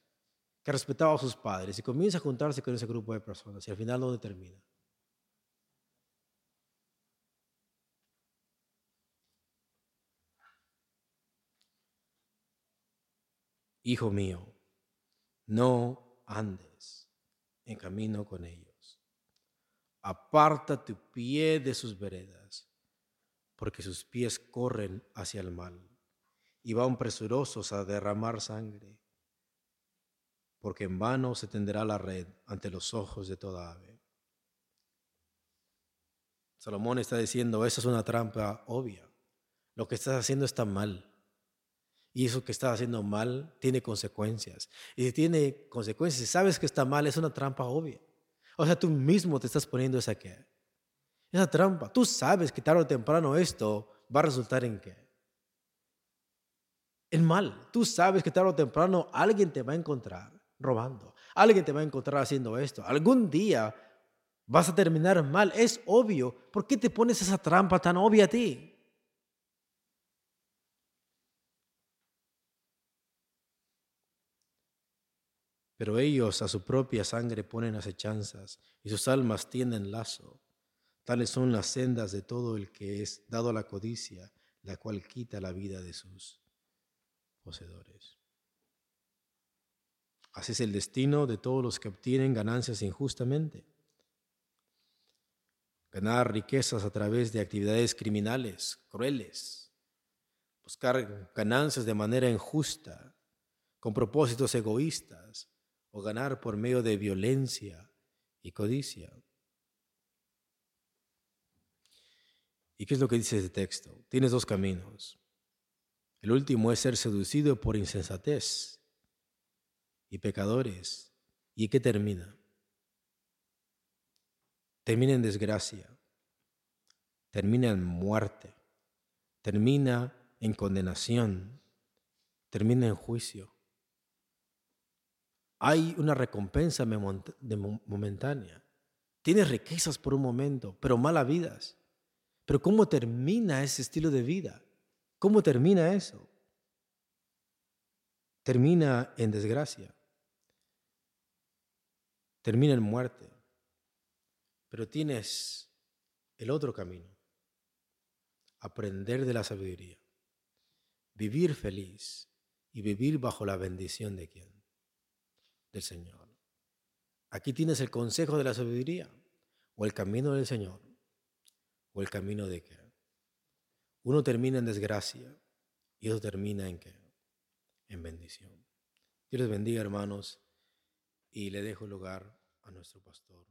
que respetaba a sus padres y comienza a juntarse con ese grupo de personas y al final no termina. Hijo mío, no andes en camino con ellos. Aparta tu pie de sus veredas, porque sus pies corren hacia el mal y van presurosos a derramar sangre, porque en vano se tenderá la red ante los ojos de toda ave. Salomón está diciendo, esa es una trampa obvia. Lo que estás haciendo está mal. Y eso que estás haciendo mal tiene consecuencias. Y si tiene consecuencias, si sabes que está mal, es una trampa obvia. O sea, tú mismo te estás poniendo esa que esa trampa. Tú sabes que tarde o temprano esto va a resultar en qué? En mal. Tú sabes que tarde o temprano alguien te va a encontrar robando. Alguien te va a encontrar haciendo esto. Algún día Vas a terminar mal, es obvio. ¿Por qué te pones esa trampa tan obvia a ti? Pero ellos a su propia sangre ponen acechanzas y sus almas tienden lazo. Tales son las sendas de todo el que es dado a la codicia, la cual quita la vida de sus poseedores. Así es el destino de todos los que obtienen ganancias injustamente. Ganar riquezas a través de actividades criminales, crueles. Buscar ganancias de manera injusta, con propósitos egoístas, o ganar por medio de violencia y codicia. ¿Y qué es lo que dice este texto? Tienes dos caminos. El último es ser seducido por insensatez y pecadores. ¿Y qué termina? Termina en desgracia, termina en muerte, termina en condenación, termina en juicio. Hay una recompensa momentánea. Tienes riquezas por un momento, pero malas vidas. Pero ¿cómo termina ese estilo de vida? ¿Cómo termina eso? Termina en desgracia. Termina en muerte. Pero tienes el otro camino. Aprender de la sabiduría. Vivir feliz y vivir bajo la bendición de quién? Señor. Aquí tienes el consejo de la sabiduría o el camino del Señor o el camino de qué. Uno termina en desgracia y otro termina en qué? En bendición. Dios les bendiga, hermanos, y le dejo lugar a nuestro pastor.